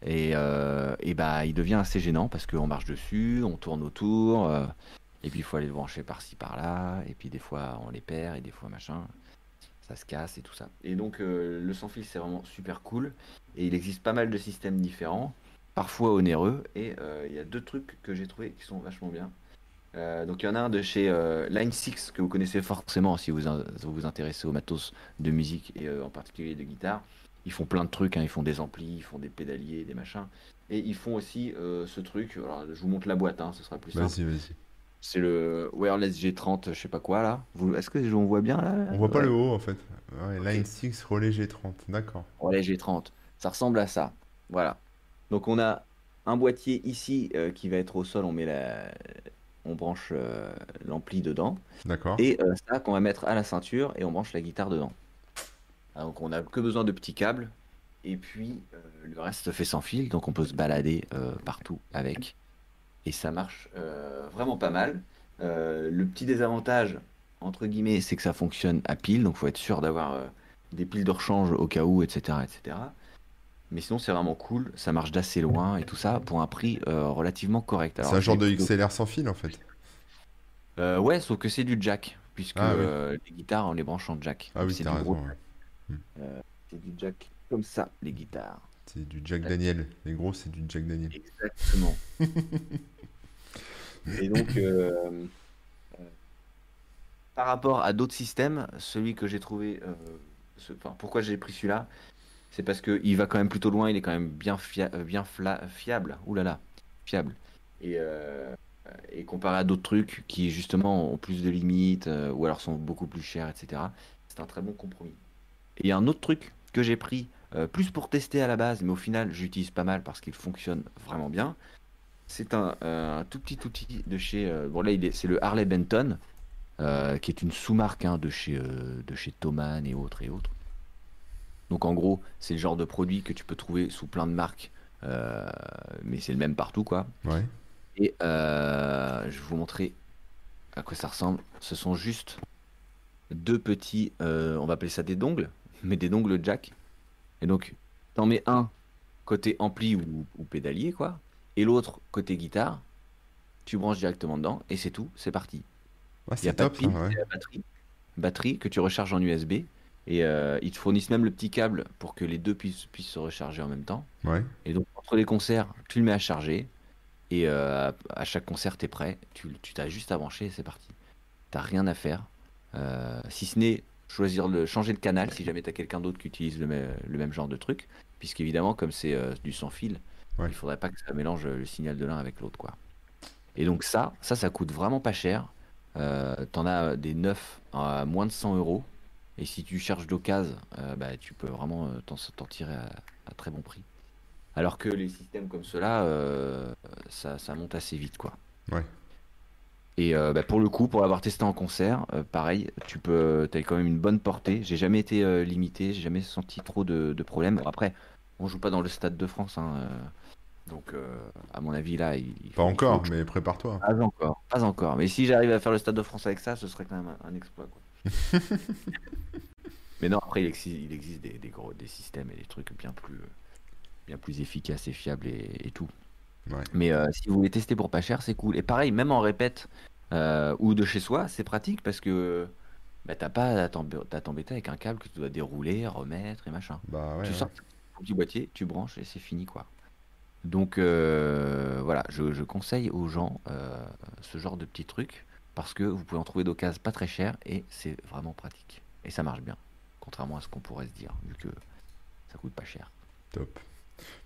Et, et, bah il devient assez gênant parce qu'on marche dessus, on tourne autour, et puis il faut aller le brancher par-ci par-là, et puis des fois on les perd et des fois machin ça se casse et tout ça. Et donc euh, le sans fil c'est vraiment super cool et il existe pas mal de systèmes différents, parfois onéreux et euh, il y a deux trucs que j'ai trouvé qui sont vachement bien. Euh, donc il y en a un de chez Line 6 que vous connaissez forcément si vous vous, vous intéressez au matos de musique et en particulier de guitare. Ils font plein de trucs, hein. ils font des amplis, ils font des pédaliers, des machins. Et ils font aussi ce truc, alors je vous montre la boîte, hein, ce sera plus simple. Vas-y, vas-y. C'est le Wireless G30, je sais pas quoi là. Est-ce que on voit bien là On voit pas le haut en fait. Line 6 relais G30, d'accord. Relais G30, ça ressemble à ça. Voilà. Donc on a un boîtier ici qui va être au sol, on met la, on branche euh, l'ampli dedans. D'accord. Et euh, ça qu'on va mettre à la ceinture et on branche la guitare dedans. Ah, donc on n'a que besoin de petits câbles. Et puis euh, le reste se fait sans fil, donc on peut se balader partout avec. Et ça marche vraiment pas mal. le petit désavantage, entre guillemets, c'est que ça fonctionne à pile, donc il faut être sûr d'avoir des piles de rechange au cas où, etc. etc. Mais sinon, c'est vraiment cool. Ça marche d'assez loin et tout ça pour un prix euh, relativement correct. C'est un genre de XLR sans fil en fait. Euh, ouais, sauf que c'est du jack, puisque ah euh, les guitares, on les branche en jack. Ah oui, c'est raison. Hmm. c'est du jack comme ça, les guitares. C'est du Jack Daniel. Les gros, c'est du Jack Daniel. Exactement. et donc, par rapport à d'autres systèmes, celui que j'ai trouvé. Enfin, pourquoi j'ai pris celui-là c'est parce qu'il va quand même plutôt loin, il est quand même bien, euh, bien fiable. Ouh là là, fiable. Et, euh, et comparé à d'autres trucs qui justement ont plus de limites euh, ou alors sont beaucoup plus chers, etc. C'est un très bon compromis. Et il y a un autre truc que j'ai pris plus pour tester à la base, mais au final j'utilise pas mal parce qu'il fonctionne vraiment bien. C'est un, tout petit outil de chez. bon là, c'est le Harley Benton, qui est une sous-marque hein, de chez de chez Thomann et autres et autres. Donc en gros, c'est le genre de produit que tu peux trouver sous plein de marques, euh, mais c'est le même partout, quoi. Ouais. Et euh, je vais vous montrer à quoi ça ressemble. Ce sont juste deux petits, euh, on va appeler ça des dongles, mais des dongles jack. Et donc, t'en mets un côté ampli ou, pédalier, quoi, et l'autre côté guitare. Tu branches directement dedans et c'est tout, c'est parti. Il y a pas de batterie, batterie que tu recharges en USB et euh, ils te fournissent même le petit câble pour que les deux puissent, puissent se recharger en même temps. Ouais. Et donc, entre les concerts, tu le mets à charger. Et euh, à chaque concert, tu es prêt. Tu, tu t'as juste à brancher et c'est parti. T'as rien à faire. Euh, si ce n'est choisir le, changer de canal si jamais tu as quelqu'un d'autre qui utilise le, le, même genre de truc. Puisqu'évidemment, comme c'est du sans fil, il faudrait pas que ça mélange le signal de l'un avec l'autre. quoi. Et donc, ça, ça, ça coûte vraiment pas cher. T'en as des neufs à moins de 100 euros. Et si tu cherches d'occasion, euh, bah, tu peux vraiment euh, t'en tirer à, très bon prix. Alors que les systèmes comme cela, euh, ça, monte assez vite, quoi. Ouais. Et bah, pour le coup, pour l'avoir testé en concert, pareil, tu peux, as quand même une bonne portée. J'ai jamais été limité, j'ai jamais senti trop de, problèmes. après, on joue pas dans le stade de France, hein, donc à mon avis là, il, pas encore, mais prépare-toi. Pas encore, pas encore. Mais si j'arrive à faire le stade de France avec ça, ce serait quand même un exploit, quoi. Mais non, après, il existe, il existe des, des, gros, des systèmes et des trucs bien plus, bien plus efficaces et fiables et, tout. Mais euh, si vous voulez tester pour pas cher, c'est cool. Et pareil, même en répète euh, ou de chez soi, c'est pratique parce que bah, t'as pas à t'embêter avec un câble que tu dois dérouler, remettre et machin. Bah tu sors ton petit boîtier, tu branches et c'est fini quoi. Donc euh, voilà, je, je, conseille aux gens ce genre de petits trucs parce que vous pouvez en trouver d'occasion pas très cher et c'est vraiment pratique. Et ça marche bien, contrairement à ce qu'on pourrait se dire, vu que ça coûte pas cher. Top.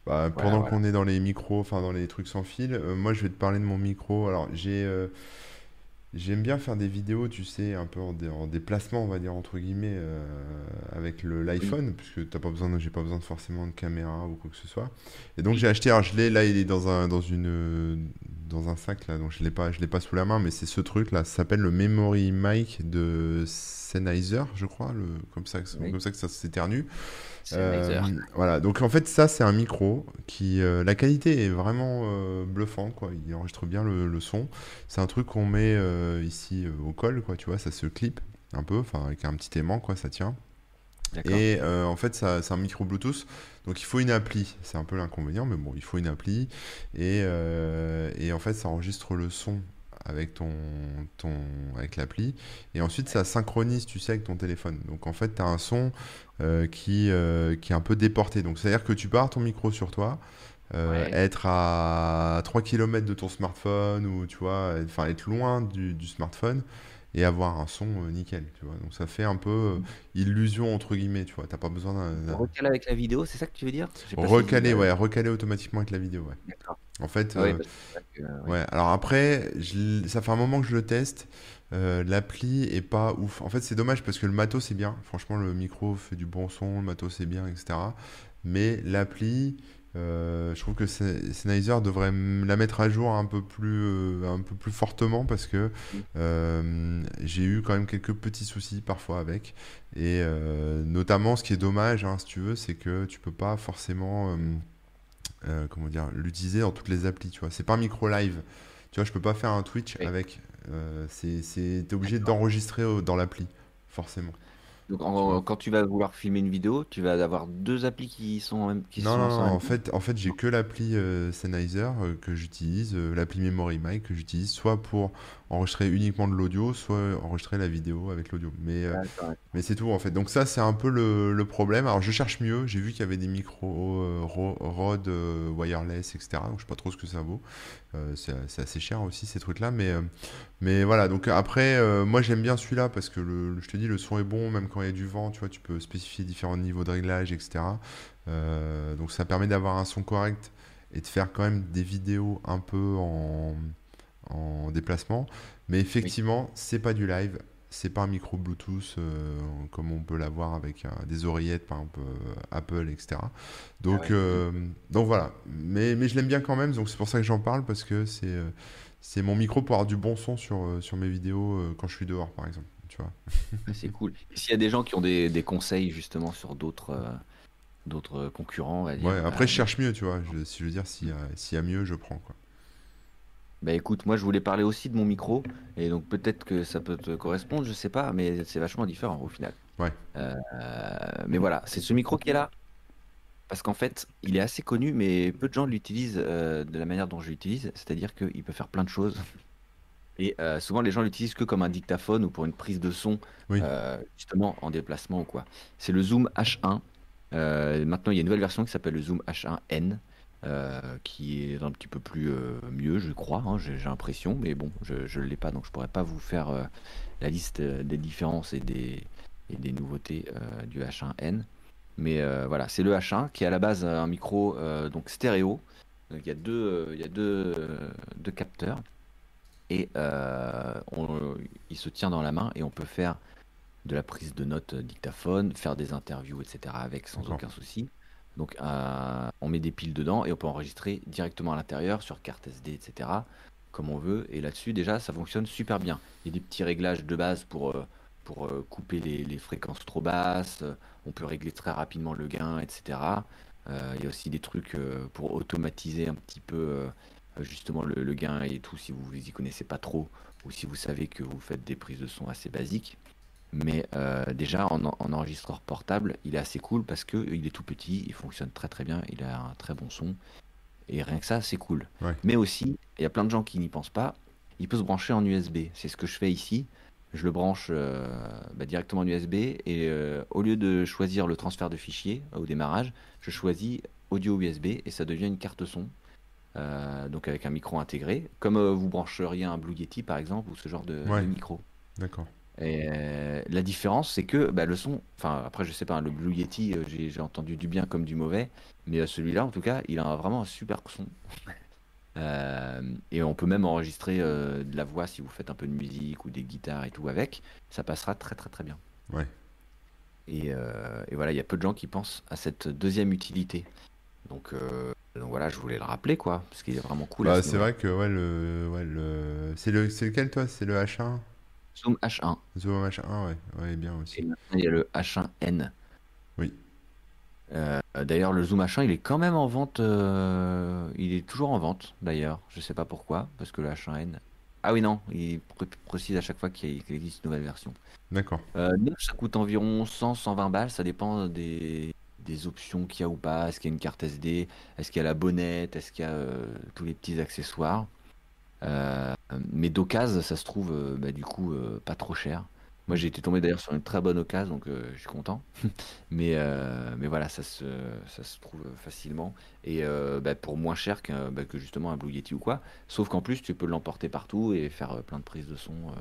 Bah, pendant qu'on est dans les micros, enfin dans les trucs sans fil, euh, moi je vais te parler de mon micro. Alors j'ai euh, J'aime bien faire des vidéos, tu sais, un peu en, déplacement, on va dire, entre guillemets, euh, avec l'iPhone, puisque t'as pas besoin, j'ai pas besoin de forcément de caméra ou quoi que ce soit. Et donc j'ai acheté, alors je l'ai, là il est dans un, dans une, dans un sac, là, donc je l'ai pas, je l'ai pas sous la main, mais c'est ce truc là, ça s'appelle le Memory Mic de Sennheiser, je crois, le, comme ça, comme ça que ça s'éternue. Euh, voilà, donc en fait, ça, c'est un micro qui. Euh, la qualité est vraiment euh, bluffante, quoi. Il enregistre bien le, son. C'est un truc qu'on met ici au col, quoi, tu vois, ça se clip un peu, enfin, avec un petit aimant, quoi, ça tient. Et en fait, c'est un micro Bluetooth, donc il faut une appli. C'est un peu l'inconvénient, mais bon, il faut une appli. Et, et en fait, ça enregistre le son avec ton, ton avec l'appli. Et ensuite ça synchronise tu sais avec ton téléphone. Donc en fait tu as un son euh, qui, euh, qui est un peu déporté. Donc c'est à dire que tu pars ton micro sur toi être à 3 km de ton smartphone ou tu vois, enfin être loin du, du smartphone et avoir un son euh, nickel, tu vois. Donc ça fait un peu euh, illusion entre guillemets, tu vois. T'as pas besoin d'un. Recaler avec la vidéo, c'est ça que tu veux dire? Recaler, ouais, recaler automatiquement avec la vidéo, ouais. En fait, ah euh, ouais. Alors après, ça fait un moment que je le teste. l'appli est pas ouf. En fait, c'est dommage parce que le matos c'est bien. Franchement, le micro fait du bon son, le matos c'est bien, etc. Mais l'appli, euh, je trouve que Sennheiser devrait la mettre à jour un peu plus, euh, un peu plus fortement parce que euh, j'ai eu quand même quelques petits soucis parfois avec. Et notamment, ce qui est dommage, hein, si tu veux, c'est que tu peux pas forcément comment dire, l'utiliser dans toutes les applis. Tu vois, c'est pas un micro live. Tu vois, je peux pas faire un Twitch avec. c'est, es obligé d'enregistrer dans l'appli, forcément. Donc quand tu vas vouloir filmer une vidéo, tu vas avoir deux applis qui sont en même qui Non, non, non, en fait, en fait j'ai que l'appli euh, Sennheiser euh, que j'utilise, euh, l'appli Memory Mic que j'utilise soit pour enregistrer uniquement de l'audio, soit enregistrer la vidéo avec l'audio. Mais, euh, mais c'est tout en fait. Donc ça, c'est un peu le, le, problème. Alors je cherche mieux. J'ai vu qu'il y avait des micros euh, Rode euh, wireless, etc. Donc je sais pas trop ce que ça vaut. c'est assez cher aussi ces trucs-là. Mais, mais voilà. Donc après, moi j'aime bien celui-là parce que le, je te dis, le son est bon, même quand il y a du vent. Tu vois, tu peux spécifier différents niveaux de réglage, etc. donc ça permet d'avoir un son correct et de faire quand même des vidéos un peu en en déplacement. Mais effectivement, c'est pas du live, c'est pas un micro Bluetooth euh, comme on peut l'avoir avec des oreillettes, par exemple euh, Apple, etc. Donc, ah euh, donc voilà. Mais, mais je l'aime bien quand même, donc c'est pour ça que j'en parle parce que c'est c'est mon micro pour avoir du bon son sur, sur mes vidéos quand je suis dehors, par exemple. Tu vois. c'est cool. S'il y a des gens qui ont des, des conseils justement sur d'autres d'autres concurrents, ouais, après je cherche mieux, tu vois. Je, si je veux dire, s'il y, y, a mieux, je prends quoi. Bah écoute, moi je voulais parler aussi de mon micro, et donc peut-être que ça peut te correspondre, je sais pas, mais c'est vachement différent au final. Ouais. Euh, mais voilà, c'est ce micro qui est là, parce qu'en fait, il est assez connu, mais peu de gens l'utilisent euh, de la manière dont je l'utilise, c'est-à-dire qu'il peut faire plein de choses. Et euh, souvent les gens l'utilisent que comme un dictaphone ou pour une prise de son, justement en déplacement ou quoi. C'est le Zoom H1. maintenant, il y a une nouvelle version qui s'appelle le Zoom H1N. Euh, qui est un petit peu plus euh, mieux, je crois, hein, j'ai l'impression, mais bon, je ne l'ai pas, donc je pourrais pas vous faire euh, la liste des différences et des, et des nouveautés du H1N. Mais voilà, c'est le H1 qui est à la base un micro donc stéréo. il y a deux, il y a deux, deux capteurs et on, il se tient dans la main et on peut faire de la prise de notes dictaphone, faire des interviews, etc. avec sans aucun souci. Donc euh, on met des piles dedans et on peut enregistrer directement à l'intérieur sur carte SD, etc. Comme on veut. Et là-dessus déjà ça fonctionne super bien. Il y a des petits réglages de base pour, euh, euh, couper les, fréquences trop basses. On peut régler très rapidement le gain, etc. il y a aussi des trucs pour automatiser un petit peu justement le, gain et tout si vous y connaissez pas trop ou si vous savez que vous faites des prises de son assez basiques. Mais euh, déjà, en, enregistreur portable, il est assez cool parce qu'il est tout petit, il fonctionne très très bien, il a un très bon son. Et rien que ça, c'est cool. Mais aussi, il y a plein de gens qui n'y pensent pas, il peut se brancher en USB. C'est ce que je fais ici. Je le branche euh, bah, directement en USB et euh, au lieu de choisir le transfert de fichiers au démarrage, je choisis audio USB et ça devient une carte son. donc avec un micro intégré, comme vous brancheriez un Blue Yeti par exemple ou ce genre de micro. D'accord. Et euh, la différence, c'est que bah, le son, enfin après je sais pas, le Blue Yeti, euh, j'ai entendu du bien comme du mauvais, mais euh, celui-là en tout cas, il a vraiment un super son. et on peut même enregistrer de la voix si vous faites un peu de musique ou des guitares et tout avec, ça passera très très très bien. Ouais. Et, et voilà, il y a peu de gens qui pensent à cette deuxième utilité. Donc, donc voilà, je voulais le rappeler quoi, parce qu'il est vraiment cool. Bah, c'est vrai que ouais, le, ouais, le... c'est le, lequel toi? C'est le H1 Zoom H1. Zoom H1, ouais, ouais, bien aussi. il y a le H1N. Oui. Euh, d'ailleurs, le Zoom H1, il est quand même en vente. Euh, il est toujours en vente, d'ailleurs. Je sais pas pourquoi, parce que le H1N. Ah oui, non, il précise à chaque fois qu'il existe une nouvelle version. D'accord. Euh, ça coûte environ 100-120 balles, ça dépend des, des options qu'il y a ou pas. Est-ce qu'il y a une carte SD Est-ce qu'il y a la bonnette? Est-ce qu'il y a tous les petits accessoires? Mais d'occasion, ça se trouve, euh, bah, du coup, euh, pas trop cher. Moi, j'ai été tombé d'ailleurs sur une très bonne occasion, donc euh, je suis content. Mais, euh, mais voilà, ça se, ça se trouve facilement. Et euh, bah, pour moins cher que, bah, que justement un Blue Yeti ou quoi. Sauf qu'en plus, tu peux l'emporter partout et faire euh, plein de prises de son euh,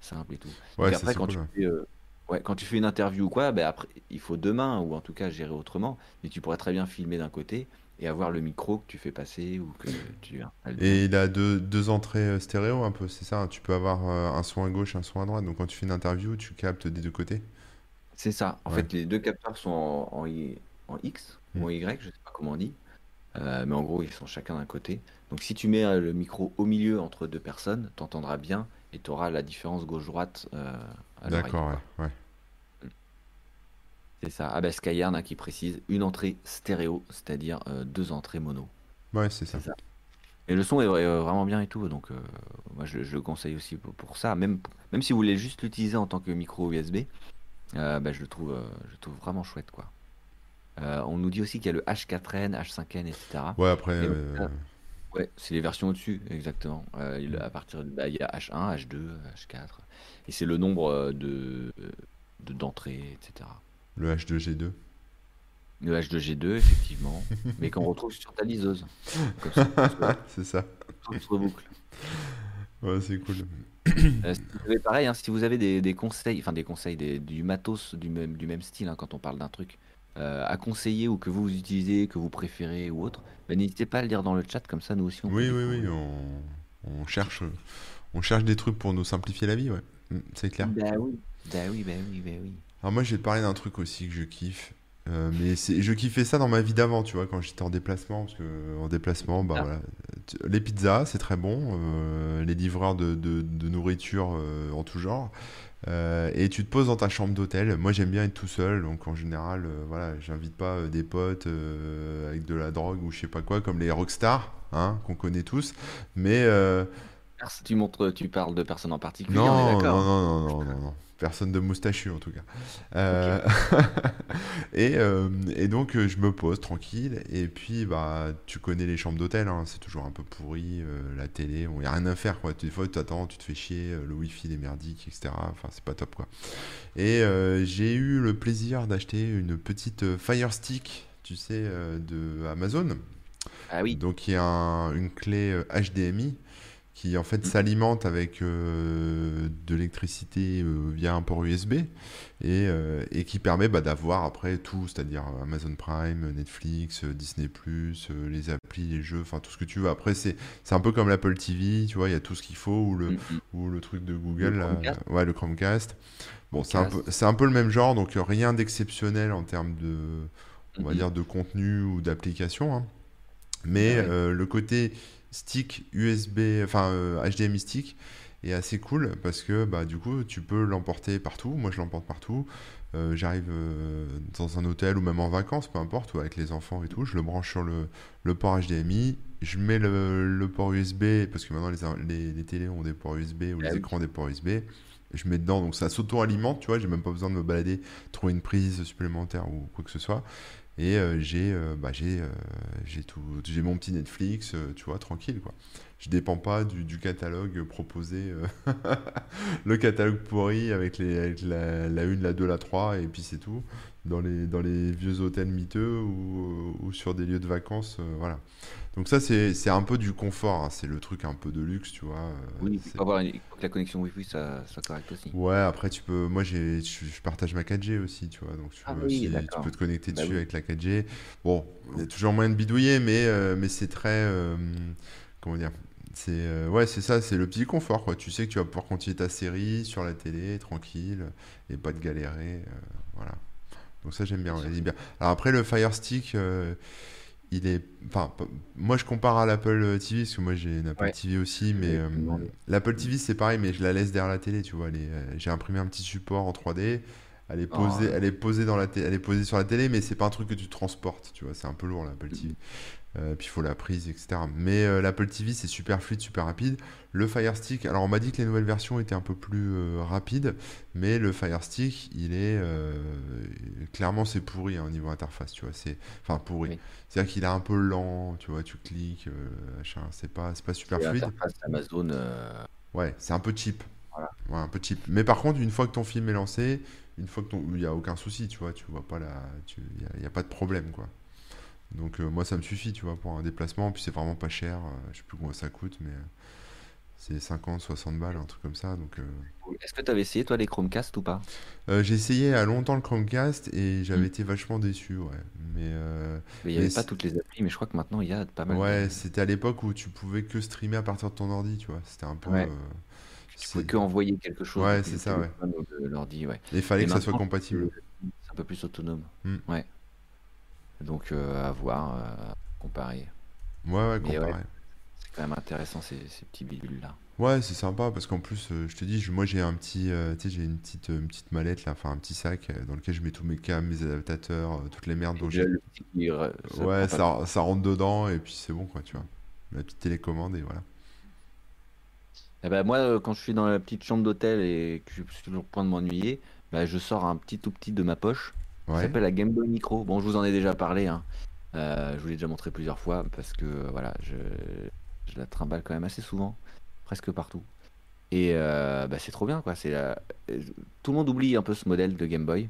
simples et tout. Ouais, après, quand tu cool. fais, euh, ouais, quand tu fais une interview ou quoi, bah, après, il faut deux mains ou en tout cas gérer autrement. Mais tu pourrais très bien filmer d'un côté et avoir le micro que tu fais passer ou que tu. Et il a deux, deux entrées euh, stéréo un peu, c'est ça? hein Tu peux avoir euh, un son à gauche, un son à droite. Donc quand tu fais une interview, tu captes des deux côtés. C'est ça. En Ouais. fait, les deux capteurs sont en, en, I- en X ou en Y, je sais pas comment on dit. Euh, mais en gros, ils sont chacun d'un côté. Donc si tu mets le micro au milieu entre deux personnes, t'entendras bien et tu auras la différence gauche-droite euh, D'accord, ouais, ouais. C'est ça. Ah bah Skyern hein, qui précise une entrée stéréo, c'est-à-dire euh, deux entrées mono. Ouais, c'est ça. Et le son est euh, vraiment bien et tout, donc euh, moi je, je le conseille aussi pour, pour ça. Même, même si vous voulez juste l'utiliser en tant que micro USB, euh, bah, je le trouve, je le trouve vraiment chouette quoi. On nous dit aussi qu'il y a le H4n, H5n, etc. Ouais, après, Et ouais, c'est les versions au-dessus, exactement. Il- à partir de, bah, il y a H1, H2, H4, et c'est le nombre de- d'entrées, etc. le H2G2. Le H2G2, effectivement, mais qu'on retrouve sur ta liseuse. C'est ça. tout se reboucle. Ouais, c'est cool. Euh, si vous avez pareil, hein, si vous avez des, des conseils, enfin des conseils, des- du matos du même, du même style, hein, quand on parle d'un truc euh, à conseiller ou que vous utilisez, que vous préférez ou autre, ben, n'hésitez pas à le dire dans le chat, comme ça nous aussi on Oui, oui, oui, on cherche, on cherche des trucs pour nous simplifier la vie, ouais. Mm, C'est clair. Bah oui, bah oui, bah oui, bah oui. Alors moi, je vais te parler d'un truc aussi que je kiffe. Euh, mais je kiffais ça dans ma vie d'avant, tu vois, quand j'étais en déplacement, parce que euh, en déplacement, bah Ah, voilà, les pizzas, c'est très bon, euh, les livreurs de, de- de nourriture euh, en tout genre, et tu te poses dans ta chambre d'hôtel. Moi, j'aime bien être tout seul, donc en général, voilà, j'invite pas des potes avec de la drogue ou je sais pas quoi, comme les rockstars, hein, qu'on connaît tous, mais Tu montres, tu parles de personnes en particulier, on est non, non, non, non, non, non. Personne de moustachu en tout cas. Euh, et, euh, et donc euh, je me pose tranquille et puis bah tu connais les chambres d'hôtel, hein, c'est toujours un peu pourri, euh, la télé, bon y a rien à faire quoi. Des fois tu attends, tu te fais chier, le wifi il est merdique, etc. Enfin c'est pas top quoi. Et j'ai eu le plaisir d'acheter une petite Fire Stick, tu sais, de Amazon. Ah oui. Donc il y a un- une clé HDMI qui en fait Mm. s'alimente avec euh, de l'électricité euh, via un port USB et, euh, et qui permet bah, d'avoir après tout, c'est-à-dire Amazon Prime, Netflix, Disney+, les applis, les jeux, enfin tout ce que tu veux. Après c'est c'est un peu comme l'Apple TV, tu vois, il y a tout ce qu'il faut ou le Mm, mm. ou le truc de Le Google, là, Chromecast. ouais le Chromecast. Bon c'est un peu c'est un peu le même genre, donc rien d'exceptionnel en termes de on va Mhm. dire de contenu ou d'application. hein. Mais ouais. le côté stick USB, enfin euh, HDMI stick est assez cool parce que bah, du coup tu peux l'emporter partout. Moi je l'emporte partout. Euh, j'arrive euh, dans un hôtel ou même en vacances, peu importe, ou avec les enfants et tout. Je le branche sur le, le port HDMI. Je mets le, le port USB parce que maintenant les, les, les télés ont des ports USB ou Ah les oui. écrans ont des ports USB. Je mets dedans, donc ça s'auto-alimente, tu vois. J'ai même pas besoin de me balader, trouver une prise supplémentaire ou quoi que ce soit. Et euh, j'ai euh, bah, euh, j'ai mon petit Netflix, tu vois, tranquille quoi. Je dépends pas du, catalogue proposé, le catalogue pourri avec, les, avec la, la 1, la 2, la 3 et puis c'est tout. Dans les, dans les vieux hôtels miteux ou, ou sur des lieux de vacances, voilà. Donc ça c'est un peu du confort, hein, c'est le truc un peu de luxe, tu vois. euh, Oui, il faut avoir une- la connexion Wi-Fi soit, soit correcte aussi. Ouais, après tu peux. Moi je, je partage ma 4G aussi, tu vois. Donc tu Ah peux oui, aussi, tu peux te connecter Bah dessus oui. avec la 4G. Bon, il y a toujours moyen de bidouiller, mais, euh, mais c'est très. euh, comment dire? C'est euh, ouais, c'est ça, c'est le petit confort quoi. Tu sais que tu vas pouvoir continuer ta série sur la télé, tranquille, et pas te galérer. euh, voilà. Donc ça j'aime bien, Bien. Alors après le Fire Stick, euh, il est. Enfin, moi je compare à l'Apple TV, parce que moi j'ai une Apple Ouais, TV aussi, mais euh, l'Apple TV c'est pareil, mais je la laisse derrière la télé, tu vois. euh, j'ai imprimé un petit support en 3D, elle est Oh, posée, elle est posée dans la elle est posée sur la télé, mais c'est pas un truc que tu transportes, tu vois. C'est un peu lourd l'Apple TV. Euh, puis il faut la prise, etc. Mais euh, l'Apple TV c'est super fluide, super rapide. Le Fire Stick, alors on m'a dit que les nouvelles versions étaient un peu plus euh, rapides, mais le Fire Stick, il est clairement c'est pourri hein, au niveau interface, tu vois. C'est enfin pourri. oui. C'est-à-dire qu'il est un peu lent, tu vois. Tu cliques. C'est pas, c'est pas super C'est fluide. Amazon. Ouais, c'est un peu cheap. Ouais, un peu cheap. Mais par contre, une fois que ton film est lancé, une fois que ton... il n'y a aucun souci, tu vois, tu vois pas la... Il n'y a, a, pas de problème, quoi. Donc moi, ça me suffit, tu vois, pour un déplacement. Puis c'est vraiment pas cher. je sais plus combien ça coûte, mais c'est 50, 60 balles, un truc comme ça. Donc, euh. Est-ce que tu avais essayé, toi, les Chromecast ou pas? Euh, J'ai essayé à longtemps le Chromecast et j'avais hmm. été vachement déçu, ouais. Mais euh, il n'y avait pas toutes les applis, mais je crois que maintenant il y a pas mal. Ouais, c'était à l'époque où tu pouvais que streamer à partir de ton ordi, tu vois. C'était un peu. Ouais. tu pouvais que envoyer quelque chose. Ouais, c'est ça, ouais. L'ordi, ouais. il fallait que ça soit compatible. C'est un peu plus autonome. Hmm. Ouais. Donc à voir, à comparer. Ouais, ouais, comparer quand même intéressant ces, petits bidules là. Ouais, c'est sympa parce qu'en plus, euh, je te dis, moi j'ai un petit, euh, tu sais, j'ai une petite, euh, une petite mallette là, enfin un petit sac dans lequel je mets tous mes câbles, mes adaptateurs, toutes les merdes dont j'ai. Ouais, ça, ça, rentre dedans et puis c'est bon quoi, tu vois. La petite télécommande et voilà. Eh ben moi, quand je suis dans la petite chambre d'hôtel et que je suis toujours au point de m'ennuyer, bah, je sors un petit tout petit de ma poche. Ça s'appelle la Game Boy Micro. Bon, je vous en ai déjà parlé. Hein. je vous l'ai déjà montré plusieurs fois parce que voilà, je, je la trimballe quand même assez souvent, presque partout. Et euh, bah, c'est trop bien, quoi. C'est Tout le monde oublie un peu ce modèle de Game Boy.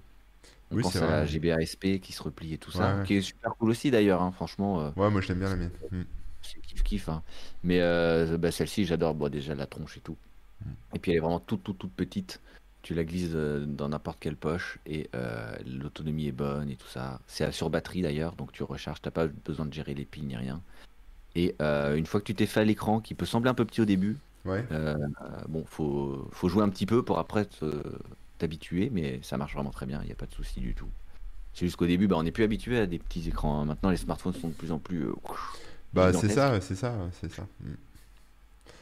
On pense à la GBA SP qui se replie et tout ça, qui est super cool aussi d'ailleurs, hein, franchement. Euh, ouais, moi je l'aime bien la mienne. Mm. C'est kiff kiff. Hein. Mais euh, bah, celle-ci, j'adore bon, déjà la tronche et tout. Mm. Et puis elle est vraiment toute, toute, toute petite. Tu la glisses dans n'importe quelle poche et l'autonomie est bonne et tout ça. C'est sur batterie d'ailleurs, donc tu recharges, t'as pas besoin de gérer les piles ni rien. Et euh, une fois que tu t'es fait à l'écran, qui peut sembler un peu petit au début, ouais. euh, bon, faut, faut jouer un petit peu pour après t'habituer, mais ça marche vraiment très bien, il n'y a pas de souci du tout. C'est juste qu'au début, bah, on n'est plus habitué à des petits écrans. Hein. Maintenant, les smartphones sont de plus en plus. Euh, bah, c'est ça, c'est ça, c'est ça. Mm.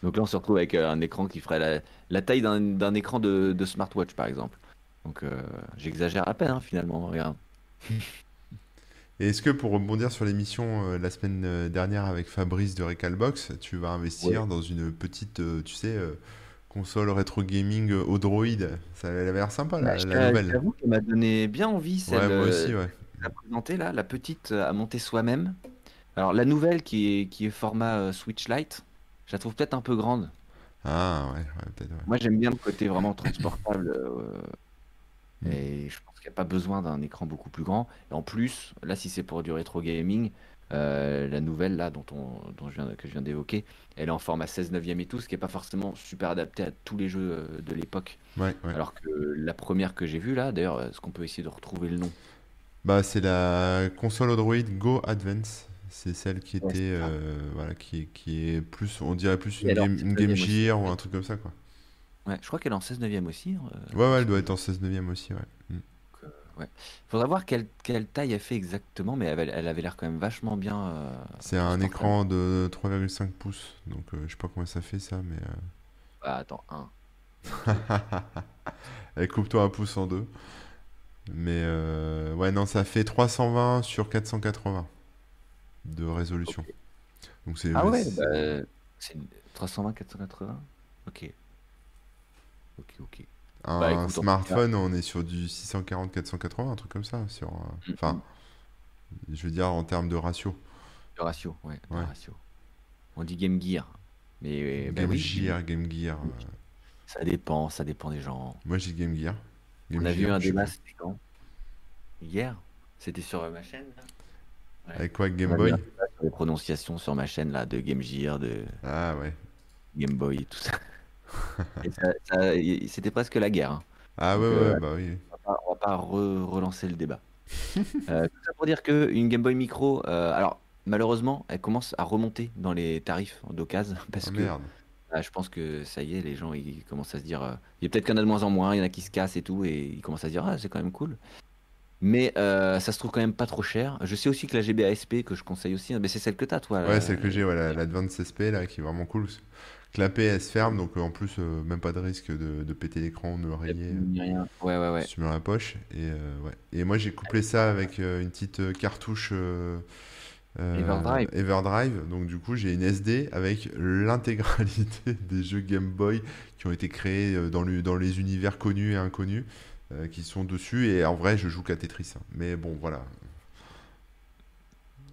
Donc là, on se retrouve avec un écran qui ferait la, la taille d'un écran de, de, smartwatch, par exemple. Donc, j'exagère à peine, hein, finalement, regarde. Et est-ce que pour rebondir sur l'émission euh, la semaine euh, dernière avec Fabrice de Recalbox, tu vas investir dans une petite, euh, tu sais, console rétro gaming Odroid? Ça avait l'air sympa la, bah, la nouvelle. J'avoue qu'elle m'a donné bien envie celle ouais, moi aussi, ouais. à présenter là, la petite à monter soi-même. Alors la nouvelle qui est, qui est format Switch Lite, je la trouve peut-être un peu grande. Ah ouais, peut-être. Moi j'aime bien le côté vraiment transportable. Mm. Et je il n'y a pas besoin d'un écran beaucoup plus grand. Et en plus, là, si c'est pour du rétro gaming, euh, la nouvelle là dont, on, dont je viens, que je viens d'évoquer, elle est en format 16 neuvième et tout, ce qui n'est pas forcément super adapté à tous les jeux euh, de l'époque. Alors que la première que j'ai vue là, d'ailleurs, est-ce qu'on peut essayer de retrouver le nom? Bah, c'est la console Android Go Advance. C'est celle qui était, euh, voilà, qui, qui est plus, on dirait plus une, game, Gear ou un truc comme ça, quoi. Ouais, je crois qu'elle est en 16 neuvième aussi. ouais, ouais, elle doit être en 16 neuvième aussi, ouais. Mm. Ouais. Faudra voir quelle, quelle taille elle fait exactement, mais elle, elle avait l'air quand même vachement bien. Euh, c'est un écran de 3,5 pouces, donc euh, je sais pas comment ça fait ça, mais. Euh... Ah, attends, 1. Elle coupe-toi un pouce en deux. Mais euh, ouais, non, ça fait 320 sur 480 de résolution. Donc c'est. Ah ouais, bah, c'est 320 480. Ok. Ok, ok. Un bah, smartphone, on est sur du 640-480, un truc comme ça. Sur, euh, mm, enfin, mm. je veux dire en termes de ratio. De ratio, ouais, ratio. On dit Game Gear. Mais, bah Game Gear, Game Gear. Euh. Ça dépend, ça dépend des gens. Moi, j'ai Game Gear. on a vu un débat, c'était quand? Hier? C'était sur ma chaîne Avec quoi Game Boy Les prononciations sur ma chaîne là, de Game Gear, de ah, ouais. Game Boy et tout ça. C'était presque la guerre. Hein. Ah ouais, ouais, euh, bah oui. On va pas, relancer le débat. euh, tout ça pour dire qu'une Game Boy Micro, euh, alors malheureusement, elle commence à remonter dans les tarifs d'occasion parce oh, que bah, je pense que ça y est, les gens ils commencent à se dire, euh, il y a peut-être qu'il y en a de moins en moins, il y en a qui se cassent et tout, et ils commencent à se dire, ah c'est quand même cool. Mais ça se trouve quand même pas trop cher. Je sais aussi que la GBA SP que je conseille aussi, hein, mais c'est celle que tu as toi. Ouais, celle que j'ai, ouais, l'Advance SP là, qui est vraiment cool clapet, elle se ferme, donc euh, en plus, euh, même pas de risque de, péter l'écran, de le rayer. Rien. Ouais, ouais, ouais. Tu mets dans la poche. Et, euh, ouais. et moi, j'ai couplé ça avec une petite cartouche. Everdrive. Everdrive. Donc du coup, j'ai une SD avec l'intégralité des jeux Game Boy qui ont été créés dans, le, dans les univers connus et inconnus qui sont dessus. Et en vrai, je joue qu'à Tetris. Hein. Mais bon, voilà.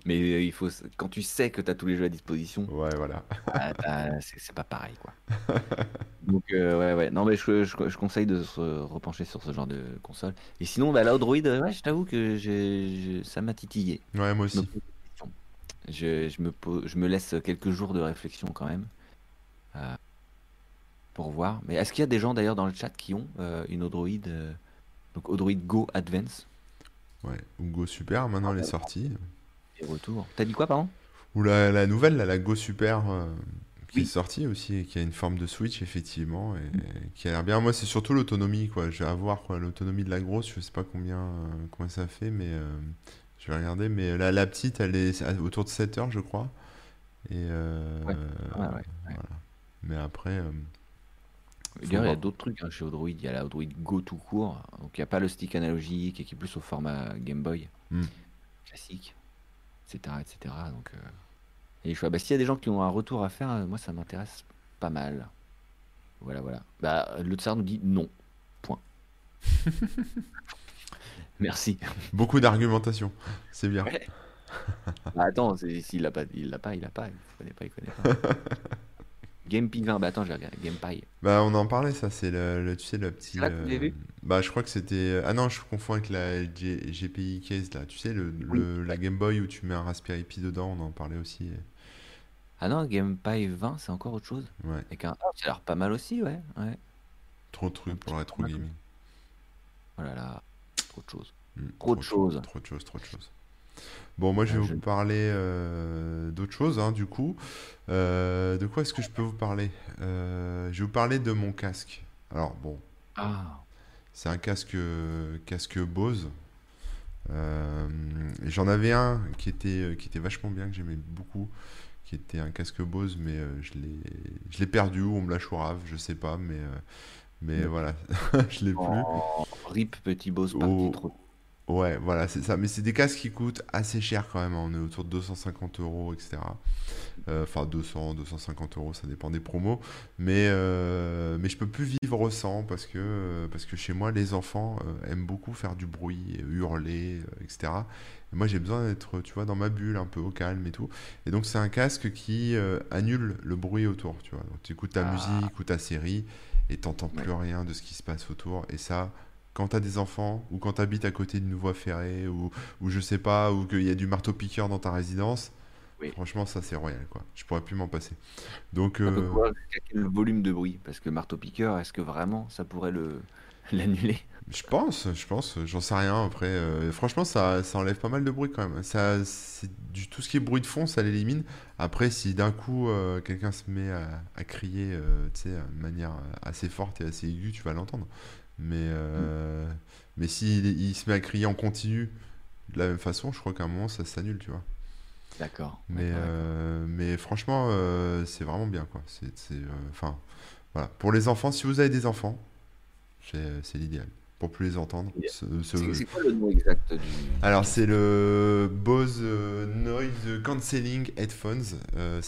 Mais euh, il faut, quand tu sais que tu as tous les jeux à disposition, Ouais, voilà. ah, bah, c'est c'est pas pareil, quoi. Donc, euh, ouais, ouais. Non, mais je, je- je conseille de se repencher sur ce genre de console. Et sinon, bah, là, Android, euh, ouais, je t'avoue que j'ai- j'ai- ça m'a titillé. Ouais, moi Je aussi. Je, je me pose- je me laisse quelques jours de réflexion quand même euh, pour voir. Mais est-ce qu'il y a des gens d'ailleurs dans le chat qui ont euh, une euh, donc Odroid Go Advance, Ouais. Ou Go Super, maintenant, elle est sortie. et retour? T'as dit quoi, pardon? Ou la, la nouvelle, la Go Super, euh, qui est sortie aussi, et qui a une forme de Switch, effectivement, et, qui a l'air bien. Moi, c'est surtout l'autonomie, quoi. Je vais avoir, quoi, l'autonomie de la grosse, je sais pas combien, euh, combien ça fait, mais euh, je vais regarder. Mais la, la petite, elle est autour de 7 heures, je crois. Et Ouais, ouais, ouais, voilà. Mais après, D'ailleurs, il y a d'autres trucs hein, chez Odroid. Il y a la Go tout court. Donc, il n'y a pas le stick analogique et qui est plus au format Game Boy Hmm. classique, etc. etc. Donc, euh, et je vois, bah, s'il y a des gens qui ont un retour à faire, euh, moi, ça m'intéresse pas mal. Voilà, voilà. Bah, le tsar nous dit non. Point. Merci. Beaucoup d'argumentation, c'est bien. Ouais. Bah, attends, s'il l'a pas, il l'a pas, il l'a pas. Il connaît pas, il connaît pas. GamePig 20, bah attends, j'ai regardé. GamePie. Bah, on en parlait, ça, c'est le, le- tu sais, le petit. Là que vous l'avez euh, vu? Bah, je crois que c'était. Ah non, je confonds avec la G- GPI case, là. Tu sais, le, Oui. le- la Game Boy où tu mets un Raspberry Pi dedans, on en parlait aussi. Ah non, GamePie 20, c'est encore autre chose. Ouais, Avec un... Ah, ça a l'air pas mal aussi, ouais. ouais. trop de trucs pour le rétro gaming. Oh là là, trop de choses. Mm, Trop de choses. Trop de choses, trop de choses. Bon, moi, je vais vous parler euh, d'autre chose, hein, du coup. Euh, de quoi est-ce que je peux vous parler? Euh, je vais vous parler de mon casque. Alors, bon, Ah, c'est un casque, casque Bose. J'en avais un qui était, qui était vachement bien, que j'aimais beaucoup, qui était un casque Bose, mais je l'ai, je l'ai perdu ou on me l'a chourave, je sais pas, mais, mais voilà, je l'ai plus. oh, RIP petit boss parti Oh, trop. Ouais, voilà, c'est ça. Mais c'est des casques qui coûtent assez cher quand même. hein. On est autour de 250 euros, etc. Euh, Enfin, 200, 250 euros, ça dépend des promos. Mais, euh, mais je peux plus vivre sans parce que, parce que chez moi, les enfants euh, aiment beaucoup faire du bruit, hurler, euh, etc. Et moi, j'ai besoin d'être, tu vois, dans ma bulle, un peu au calme et tout. Et donc, c'est un casque qui annule le bruit autour, tu vois. Donc, tu écoutes ta Ah, musique ou ta série et t'entends ouais. plus rien de ce qui se passe autour. Et ça, quand t'as des enfants ou quand t'habites à côté d'une voie ferrée ou, ou je sais pas, ou qu'il y a du marteau-piqueur dans ta résidence, Oui. franchement, ça, c'est royal, quoi. Je pourrais plus m'en passer. Donc, peut euh, quel volume de bruit? Parce que marteau-piqueur, est-ce que vraiment ça pourrait le l'annuler? Je pense, je pense, j'en sais rien après. euh, franchement, ça, ça enlève pas mal de bruit quand même. Ça, du, tout ce qui est bruit de fond, ça l'élimine. Après, si d'un coup euh, quelqu'un se met à, à crier, tu sais, de manière assez forte et assez aiguë, tu vas l'entendre. Mais, Mm. euh, mais s'il il se met à crier en continu de la même façon, je crois qu'à un moment, ça s'annule, tu vois. D'accord, Mais, euh, mais franchement, euh, c'est vraiment bien, quoi. C'est, enfin, voilà. Pour les enfants, si vous avez des enfants, c'est, c'est l'idéal. Pour plus les entendre. Et ce- ce- C'est quoi le nom exact du, alors, c'est le Bose Noise Cancelling Headphones euh,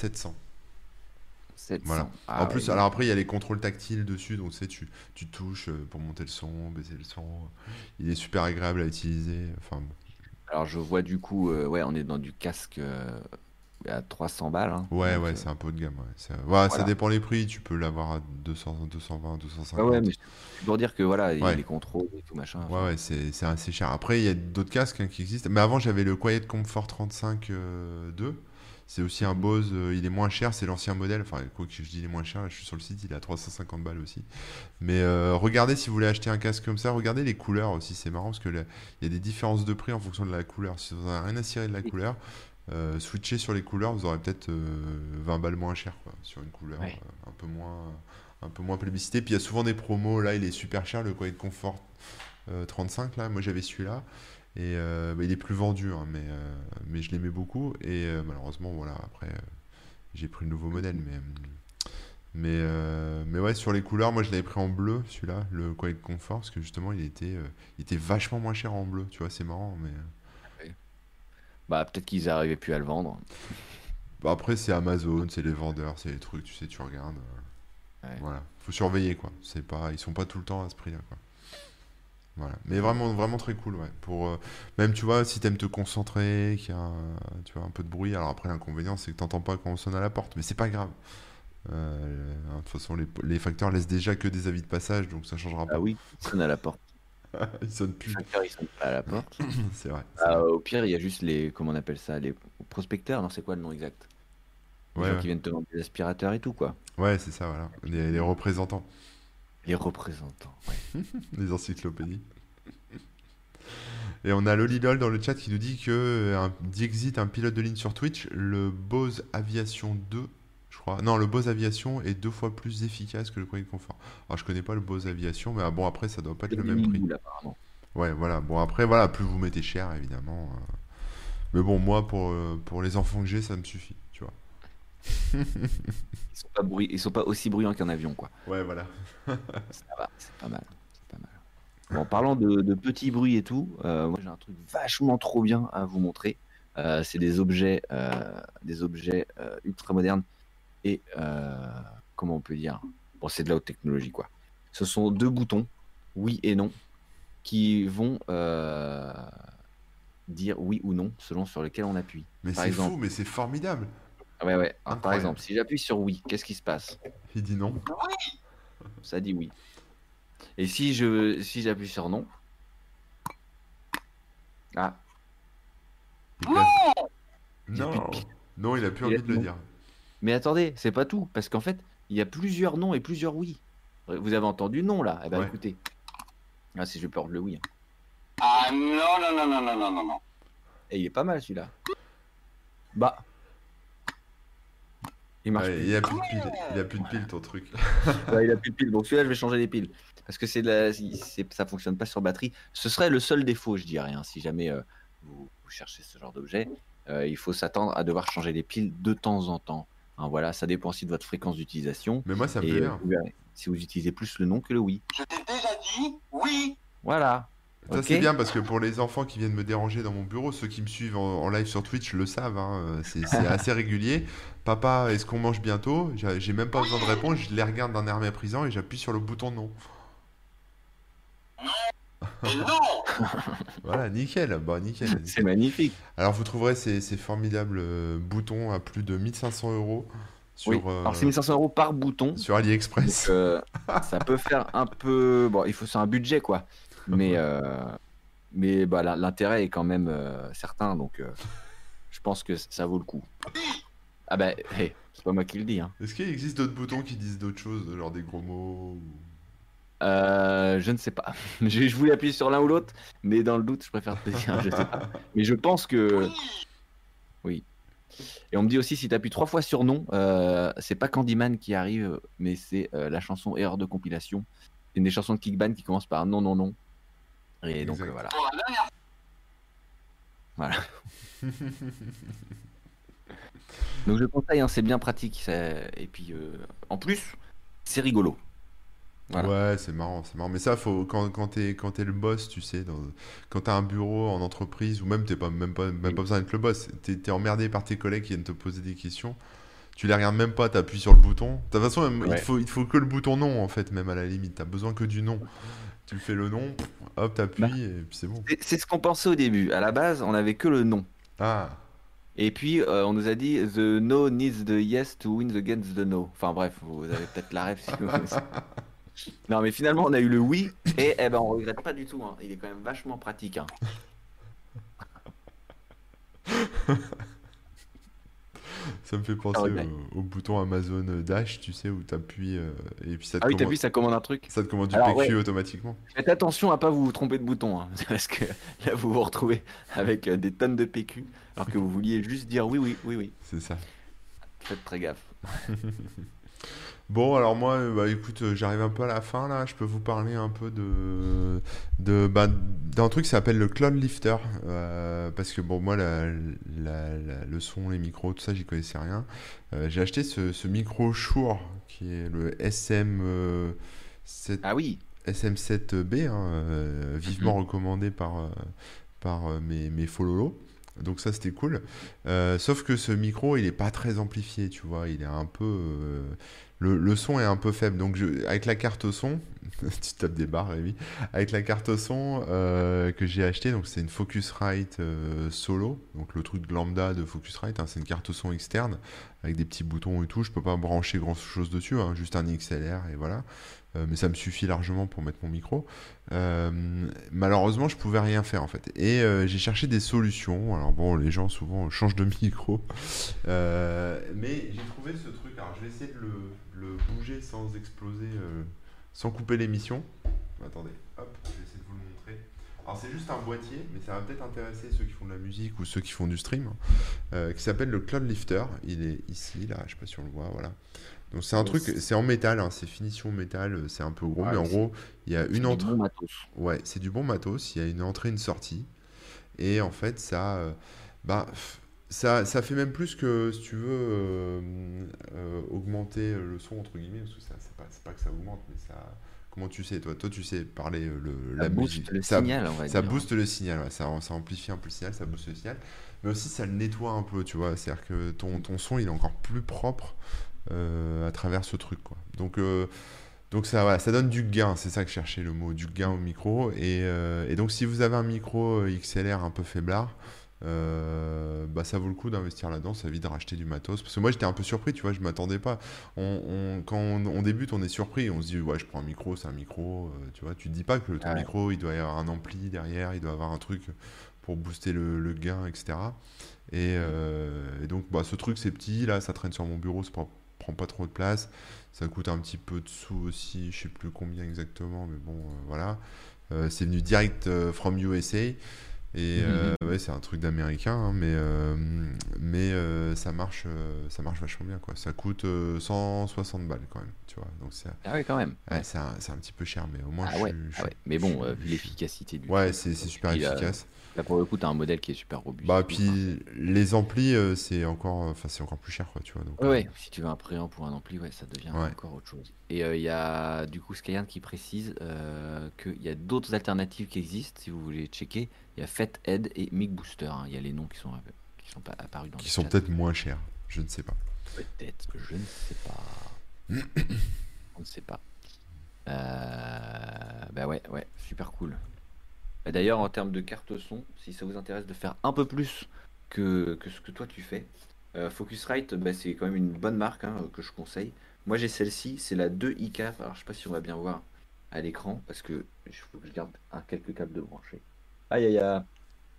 700. Voilà. 700. En Ah plus, alors après, il y a les contrôles tactiles dessus, donc tu sais, tu, tu touches euh, pour monter le son, baisser le son. Il est super agréable à utiliser. Enfin. Alors je vois du coup, euh, ouais, on est dans du casque euh, à 300 balles, hein. ouais, Donc, ouais, euh, c'est un peu haut de gamme. Ouais. Ça, ouais, ça voilà. dépend les prix. Tu peux l'avoir à 200, 220, Ouais, ouais, 250. mais c'est pour dire que voilà, il y a Ouais. les contrôles et tout machin. Ouais, ouais, c'est assez cher. Après, il y a d'autres casques hein, qui existent. Mais avant, j'avais le Quiet Comfort 35 euh, 2. C'est aussi un. Bose, euh, il est moins cher, c'est l'ancien modèle. Enfin, quoi que je dis, il est moins cher. Là, je suis sur le site, il est à 350 balles aussi. Mais euh, regardez si vous voulez acheter un casque comme ça, regardez les couleurs aussi. C'est marrant parce que il y a des différences de prix en fonction de la couleur. Si vous n'avez rien à cirer de la couleur, euh, switchez sur les couleurs, vous aurez peut-être euh, 20 balles moins cher quoi, sur une couleur Ouais. euh, un peu moins, un peu moins plébiscitée. Puis il y a souvent des promos. Là, il est super cher, le Quiet Comfort euh, 35 là. Moi, j'avais celui-là. Et euh, bah, il est plus vendu, hein, mais, euh, mais je l'aimais beaucoup. Et euh, malheureusement, voilà, après, j'ai pris le nouveau modèle. Mais, mais, mais ouais, sur les couleurs, moi je l'avais pris en bleu, celui-là, le Quiet Comfort, parce que justement, il était, il était vachement moins cher en bleu. Tu vois, c'est marrant. Mais ouais. Bah peut-être qu'ils n'arrivaient plus à le vendre. bah, après, c'est Amazon, c'est les vendeurs, c'est les trucs, tu sais, tu regardes. Ouais. voilà, faut surveiller quoi. C'est pas, ils sont pas tout le temps à ce prix-là quoi. Voilà. Mais vraiment, vraiment très cool, ouais. Pour, euh, même, tu vois, si t'aimes te concentrer, qu'il y a un, tu vois, un peu de bruit. Alors après, l'inconvénient, c'est que t'entends pas quand on sonne à la porte. Mais c'est pas grave. Euh, de toute façon, les, les facteurs laissent déjà que des avis de passage, donc ça changera pas. Ah oui, il sonne à la porte. Ils sonnent plus. Les facteurs, ils sont pas à la porte. C'est vrai. Ah, vrai. au pire, il y a juste les. Comment on appelle ça Les prospecteurs Non, c'est quoi le nom exact? Les Ouais, gens ouais. qui viennent te vendre des aspirateurs et tout, quoi. Ouais, c'est ça, voilà. Les, les représentants, Les représentants. ouais. les encyclopédies. Et on a Lolilol dans le chat qui nous dit que euh, un Dixit, un pilote de ligne sur Twitch, le Bose Aviation 2, je crois. Non, le Bose Aviation est deux fois plus efficace que le premier confort. Alors je connais pas le Bose Aviation, mais ah, bon après ça doit pas être le même prix. apparemment. Ouais, voilà. Bon après voilà, plus vous mettez cher évidemment. euh. Mais bon moi pour euh, pour les enfants que j'ai ça me suffit. Ils sont pas bruit... ils sont pas aussi bruyants qu'un avion, quoi. Ouais voilà. Ça va, c'est pas mal. Pas mal. Bon, parlant de, de petits bruits et tout, euh, moi j'ai un truc vachement trop bien à vous montrer. Euh, c'est des objets, euh, des objets euh, ultra modernes et comment on peut dire? Bon, c'est de la haute technologie quoi. Ce sont deux boutons, oui et non, qui vont dire oui ou non selon sur lequel on appuie. Mais c'est fou, mais c'est formidable. Ouais, ouais. Alors, par exemple, si j'appuie sur oui, qu'est-ce qui se passe? Il dit non. Ça dit oui. Et si je si j'appuie sur non? Ah, Il de Non. Non, il a plus Il a envie de le non. dire. mais attendez, c'est pas tout, parce qu'en fait, il y a plusieurs non et plusieurs oui. Vous avez entendu non là? Eh ben Ouais. écoutez. Ah si je porte le oui. hein. Ah non, non, non, non, non, non, non, non. Et il est pas mal celui-là. Bah. Il marche Ouais, plus. il a plus de piles. Il a plus de piles ton truc. Ouais, il a plus de piles. Donc celui-là, je vais changer les piles. Parce que c'est la... c'est- ça fonctionne pas sur batterie. Ce serait le seul défaut, je dirais, hein, si jamais euh, vous, vous cherchez ce genre d'objet. Euh, il faut s'attendre à devoir changer les piles de temps en temps. Hein, voilà, ça dépend aussi de votre fréquence d'utilisation. Mais moi ça me plaît euh, si vous utilisez plus le non que le oui. Je t'ai déjà dit oui. Voilà. Ça c'est bien parce que pour les enfants qui viennent me déranger dans mon bureau, ceux qui me suivent en, en live sur Twitch le savent, hein, euh, c'est assez régulier. Papa, est-ce qu'on mange bientôt? J'ai même pas besoin de répondre, je les regarde d'un air méprisant et j'appuie sur le bouton non. Et non. Voilà, nickel, bah nickel. C'est magnifique. Alors vous trouverez ces, ces formidables euh, boutons à plus de 1500 euros sur, oui. euh, Alors c'est 1500 euros par bouton. sur AliExpress. Donc, euh, ça peut faire un peu. Bon, il faut c'est un budget quoi. Mais euh, mais bah, l'intérêt est quand même euh, certain, donc euh, je pense que ça vaut le coup. Ah bah, hey, c'est pas moi qui le dis. Hein. Est-ce qu'il existe d'autres boutons qui disent d'autres choses, genre des gros mots ou- Euh, je ne sais pas. je, je voulais appuyer sur l'un ou l'autre, mais dans le doute, je préfère te dire, je sais pas. Mais je pense que oui. Et on me dit aussi si tu appuies trois fois sur non, euh, c'est pas Candyman qui arrive, mais c'est euh, la chanson Erreur de compilation. C'est une des chansons de Kickban qui commence par non non non. Et donc euh, voilà. Pour la dernière Voilà. Donc je conseille, hein, c'est bien pratique. ça- Et puis euh, en plus, c'est rigolo. Voilà. Ouais, c'est marrant, c'est marrant. Mais ça, faut, quand, quand t'es, quand t'es le boss, tu sais, dans, quand t'as un bureau en entreprise, ou même t'es pas, même pas, même pas besoin d'être le boss, t'es, emmerdé par tes collègues qui viennent te poser des questions, tu les regardes même pas, t'appuies sur le bouton. De toute façon, même, il, faut, il faut que le bouton non, en fait, même à la limite. T'as besoin que du non. Tu fais le non, hop, t'appuies, Bah. et puis c'est bon. C'est- ce qu'on pensait au début. À la base, on avait que le non. Ah, Et puis euh, on nous a dit the no needs the yes to win against the no. Enfin bref, vous avez peut-être la rêve. si vous- non mais finalement on a eu le oui et eh ben on regrette pas du tout. hein. Il est quand même vachement pratique. hein. ça me fait penser Ah ouais. au, au bouton Amazon Dash, tu sais, où t'appuies, euh, et puis ça te, Ah oui, commande, vu, ça commande un truc. ça te commande du Alors, PQ ouais. automatiquement. Faites attention à pas vous tromper de bouton, hein, parce que là vous vous retrouvez avec euh, des tonnes de PQ, alors que vous vouliez juste dire oui, oui, oui, oui. C'est ça. Faites très gaffe. Bon, alors moi, euh, bah, écoute, euh, j'arrive un peu à la fin là. Je peux vous parler un peu de, de bah, d'un truc qui s'appelle le Cloud Lifter. Euh, parce que bon, moi, la, la- la- le son, les micros, tout ça, j'y connaissais rien. Euh, j'ai acheté ce, ce micro Shure qui est le SM, euh, 7 Ah oui, SM7B, hein, vivement recommandé par, par mes, mes fololos. Donc ça c'était cool. Euh, sauf que ce micro il est pas très amplifié, tu vois. Il est un peu. euh, le, son est un peu faible. Donc, avec la carte son, tu tapes des barres, Rémi. Avec la carte son euh, que j'ai acheté, donc c'est une Focusrite euh, solo, donc le truc lambda de Focusrite, hein, c'est une carte son externe avec des petits boutons et tout. Je peux pas brancher grand chose dessus, hein, juste un XLR et voilà. Euh, mais ça me suffit largement pour mettre mon micro. malheureusement, je pouvais rien faire en fait. Et j'ai cherché des solutions. Alors bon, les gens souvent changent de micro, mais j'ai trouvé ce truc. Alors je vais essayer de le, le bouger sans exploser sans couper l'émission. Attendez, hop, je vais essayer de vous le montrer. Alors c'est juste un boîtier, mais ça va peut-être intéresser ceux qui font de la musique ou ceux qui font du stream, euh, qui s'appelle le Cloud Lifter. Il est ici, là, je sais pas si on le voit, voilà. Donc c'est un truc, c'est en métal, hein, c'est finition métal, euh, c'est un peu gros, mais en gros, il y a une entrée. Ouais, c'est du bon matos. Il y a une entrée, une sortie, et en fait, ça, euh, bah, ça, ça fait même plus que si tu veux augmenter le son entre guillemets, parce que ça, c'est pas, pas que ça augmente, mais ça, Comment tu sais, toi Toi, tu sais parler euh, le, la musique. Le ça, signal, on va ça booste le signal, ça, ça, amplifie un peu le signal, ça booste le signal. Mais aussi, ça le nettoie un peu, tu vois. C'est-à-dire que ton, ton son, il est encore plus propre euh, à travers ce truc, quoi. Donc, euh, donc ça, voilà, ça donne du gain, c'est ça que je cherchais le mot, du gain au micro. Et, et donc, si vous avez un micro XLR un peu faiblard, euh, bah ça vaut le coup d'investir là-dedans, ça évite de racheter du matos. Parce que moi j'étais un peu surpris, tu vois, je m'attendais pas. On, quand on, débute, on est surpris, on se dit ouais, je prends un micro, c'est un micro, euh, tu vois. Tu te dis pas que ton micro, il doit y avoir un ampli derrière, il doit avoir un truc pour booster le, gain, etc. Euh, et, donc bah, ce truc c'est petit, là, ça traîne sur mon bureau, ça prend, prend pas trop de place. Ça coûte un petit peu de sous aussi, je sais plus combien exactement, mais bon, voilà. c'est venu direct from USA. Et mhm. euh, ouais, c'est un truc d'américain, hein, mais, euh, mais euh, ça, marche, ça marche vachement bien. Quoi. Ça coûte 160 balles quand même. Tu vois, donc ah oui, quand même. Ouais, c'est un, un, petit peu cher, mais au moins ah je, ouais. ah ouais. Mais bon, vu l'efficacité du. Ouais, c'est super efficace. Là, pour le coup, tu as un modèle qui est super robuste. Bah, puis les amplis, euh, c'est encore, c'est encore plus cher, quoi, tu vois. Donc, ouais, euh, si tu veux un préamp pour un ampli, ouais, ça devient encore autre chose. Et euh, il y a du coup Skyern qui précise qu'il y a d'autres alternatives qui existent, si vous voulez checker. Il y a Fathead et Mic Booster. Hein. Il y a les noms qui sont, qui sont pas apparus dans Qui sont peut-être moins chers, je ne sais pas. Peut-être, je ne sais pas. On ne sait pas. bah ouais, ouais, super cool. D'ailleurs, en termes de carte son, si ça vous intéresse de faire un peu plus que, ce que toi tu fais, euh, Focusrite, bah, c'est quand même une bonne marque hein, que je conseille. Moi j'ai celle-ci, c'est la 2i4. Alors je sais pas si on va bien voir à l'écran parce que il faut que je garde un, quelques câbles de brancher. Ah, il y a,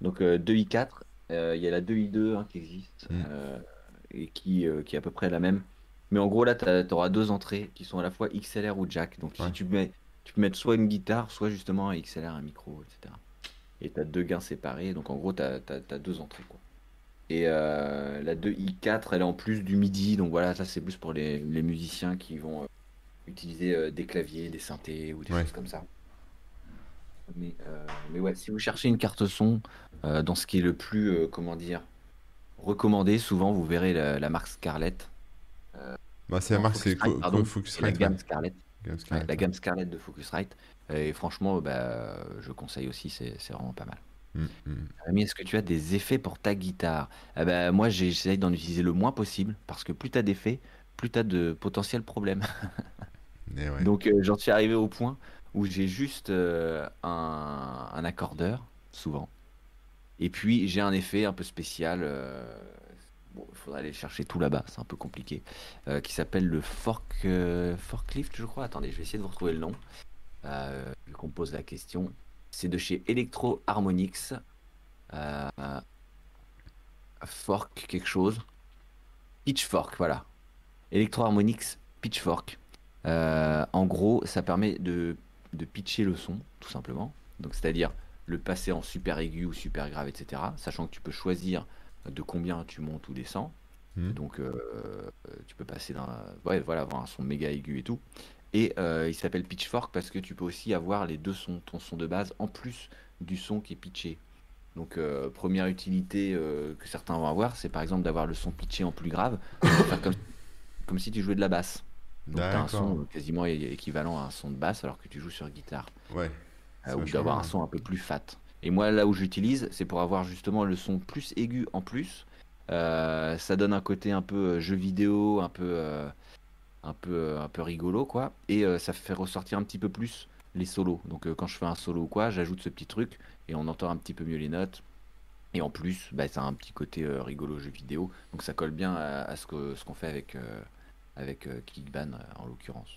donc 2i4, euh, euh, il y a la 2i2 hein, qui existe mm. et qui, qui est à peu près la même. Mais en gros là, tu auras deux entrées qui sont à la fois XLR ou jack. Donc si tu mets tu peux mettre soit une guitare, soit justement un XLR, un micro, etc. Et tu as deux gains séparés, donc en gros, tu as, deux entrées. Quoi. Et euh, la 2i4, elle est en plus du MIDI, donc voilà, ça c'est plus pour les, musiciens qui vont euh, utiliser euh, des claviers, des synthés ou des choses comme ça. Mais, mais ouais, si vous cherchez une carte son dans ce qui est le plus, comment dire, recommandé, souvent vous verrez la, marque Scarlett. bah, c'est la marque, c'est La gamme Scarlett la gamme Scarlett de Focusrite. Et franchement, bah, je conseille aussi, c'est vraiment pas mal. Mm, mm. est-ce que tu as des effets pour ta guitare? Bah, Moi, j'essaye d'en utiliser le moins possible parce que plus tu as d'effets, plus tu as de potentiels problèmes. Eh Donc, euh, j'en suis arrivé au point où j'ai juste euh, un, un, accordeur, souvent. Et puis, j'ai un effet un peu spécial. Euh, bon, il faudrait aller chercher tout là-bas, c'est un peu compliqué, euh, qui s'appelle le fork, euh, Forklift, je crois. Attendez, je vais essayer de vous retrouver le nom, euh, qu'on pose la question. C'est de chez Electro Harmonix. fork, quelque chose. Pitchfork, voilà. Electro Harmonix Pitchfork. en gros, ça permet de, de pitcher le son, tout simplement. Donc, c'est-à-dire le passer en super aigu ou super grave, etc. Sachant que tu peux choisir de combien tu montes ou descends. Hmm. Donc euh, tu peux passer dans ouais, voilà, avoir un son méga aigu et tout. Et euh, il s'appelle Pitchfork parce que tu peux aussi avoir les deux sons, ton son de base, en plus du son qui est pitché. Donc euh, première utilité que certains vont avoir, c'est par exemple d'avoir le son pitché en plus grave, comme, comme si tu jouais de la basse. Donc tu as un son quasiment équivalent à un son de basse alors que tu joues sur guitare. Ouais. ou d'avoir un son un peu plus fat. Et moi, là où j'utilise, c'est pour avoir justement le son plus aigu en plus. Euh, ça donne un côté un peu euh, jeu vidéo, un peu, euh, un peu, un peu rigolo, quoi. Et ça fait ressortir un petit peu plus les solos. Donc quand je fais un solo ou quoi, j'ajoute ce petit truc et on entend un petit peu mieux les notes. Et en plus, bah, ça a un petit côté rigolo jeu vidéo. Donc ça colle bien à, ce que ce qu'on fait avec, avec en l'occurrence.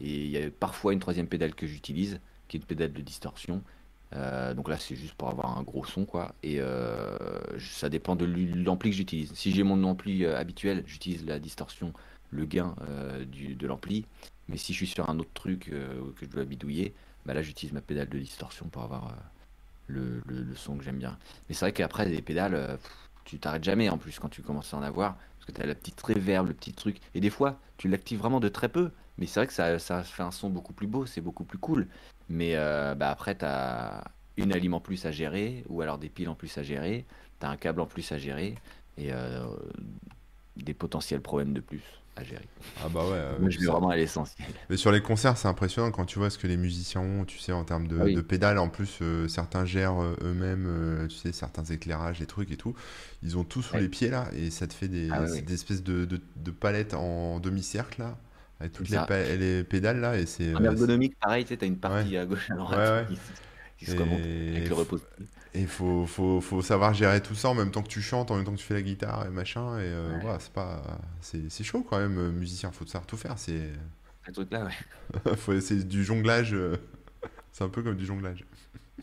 Et il y a parfois une troisième pédale que j'utilise, qui est une pédale de distorsion. Euh, donc là, c'est juste pour avoir un gros son, quoi. Et euh, ça dépend de l'ampli que j'utilise. Si j'ai mon ampli euh, habituel, j'utilise la distorsion, le gain de l'ampli. Mais si je suis sur un autre truc que je dois bidouiller, bah là, j'utilise ma pédale de distorsion pour avoir le, le- son que j'aime bien. Mais c'est vrai qu'après, les pédales, tu t'arrêtes jamais en plus quand tu commences à en avoir. Parce que tu as la petite réverb, le petit truc. Et des fois, tu l'actives vraiment de très peu. Mais c'est vrai que ça, ça fait un son beaucoup plus beau, c'est beaucoup plus cool. Mais euh, bah après, tu as une alim en plus à gérer, ou alors des piles en plus à gérer, tu as un câble en plus à gérer, et euh, des potentiels problèmes de plus à gérer. Ah bah ouais. Moi, je vais vraiment à l'essentiel. Mais sur les concerts, c'est impressionnant quand tu vois ce que les musiciens ont, tu sais, en termes de, Ah oui. de pédales. En plus, euh, certains gèrent eux-mêmes, euh, tu sais, certains éclairages, des trucs et tout. Ils ont tout sous Ouais. les pieds là, et ça te fait des, Ah ouais, des espèces de, de, de palettes en demi-cercle là, avec toutes les, ça. pa- les pédales là, et c'est. En euh, ergonomique, pareil, tu as une partie à gauche à droite Ouais, ouais. qui, qui se remonte Et avec le repose. il faut, faut, faut savoir gérer tout ça en même temps que tu chantes, en même temps que tu fais la guitare et machin. Et euh, Ouais. voilà, c'est pas, c'est, c'est chaud quand même, euh, musicien. Faut savoir tout faire. C'est, ouais. faut, c'est du jonglage. c'est un peu comme du jonglage.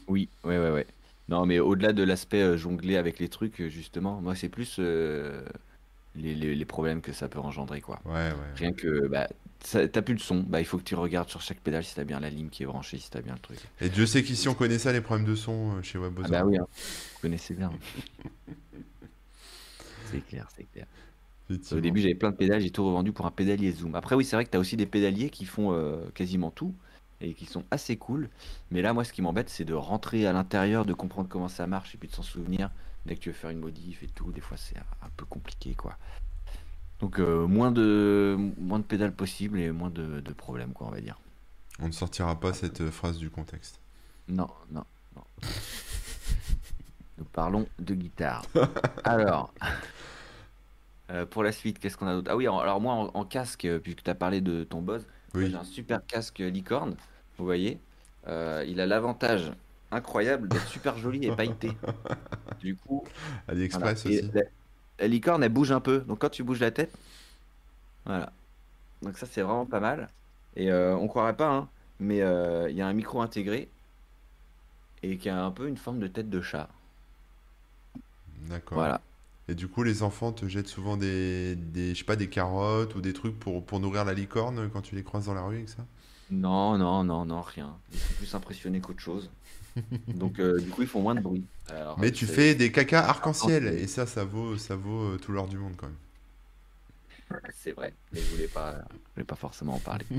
Oui, ouais, ouais, ouais. Non, mais au-delà de l'aspect euh, jongler avec les trucs, justement, moi, c'est plus euh, les, les- les problèmes que ça peut engendrer, quoi. Ouais, ouais. Rien que, bah, t'as plus de son, bah, il faut que tu regardes sur chaque pédale si t'as bien la ligne qui est branchée, si t'as bien le truc. Et Dieu sait qu'ici on connaît ça, les problèmes de son euh, chez Ah WebOzone. bah oui, hein. vous connaissez bien. C'est clair, c'est clair. Au début, j'avais plein de pédales, j'ai tout revendu pour un pédalier zoom. Après, oui, c'est vrai que tu as aussi des pédaliers qui font euh, quasiment tout et qui sont assez cool. Mais là, moi, ce qui m'embête, c'est de rentrer à l'intérieur, de comprendre comment ça marche et puis de s'en souvenir. Dès que tu veux faire une modif et tout, des fois, c'est un peu compliqué, quoi. Donc, euh, moins, de, moins de pédales possible et moins de, de problèmes, quoi, on va dire. On ne sortira pas cette euh, phrase du contexte. Non, non, non. Nous parlons de guitare. Alors, euh, pour la suite, qu'est-ce qu'on a d'autre? Ah oui, alors moi, en, en casque, puisque tu as parlé de ton Oui. j'ai un super casque licorne, vous voyez. Euh, il a l'avantage incroyable d'être super joli et pailleté. Du coup, AliExpress voilà. Aussi. La licorne, elle bouge un peu. Donc quand tu bouges la tête, voilà. Donc ça, c'est vraiment pas mal. Et euh, on croirait pas, hein, mais euh, il y a un micro intégré et qui a un peu une forme de tête de chat. D'accord. Voilà. Et du coup, les enfants te jettent souvent des, des, je sais pas, des carottes ou des trucs pour, pour nourrir la licorne quand tu les croises dans la rue avec ça? Non, non, non, non, rien. Ils sont plus impressionnés qu'autre chose. Donc euh, du coup, ils font moins de bruit. Alors, Mais tu fais des caca arc-en-ciel et ça, ça vaut, ça vaut euh, tout l'or du monde quand même. C'est vrai, mais je voulais pas, je voulais pas forcément en parler.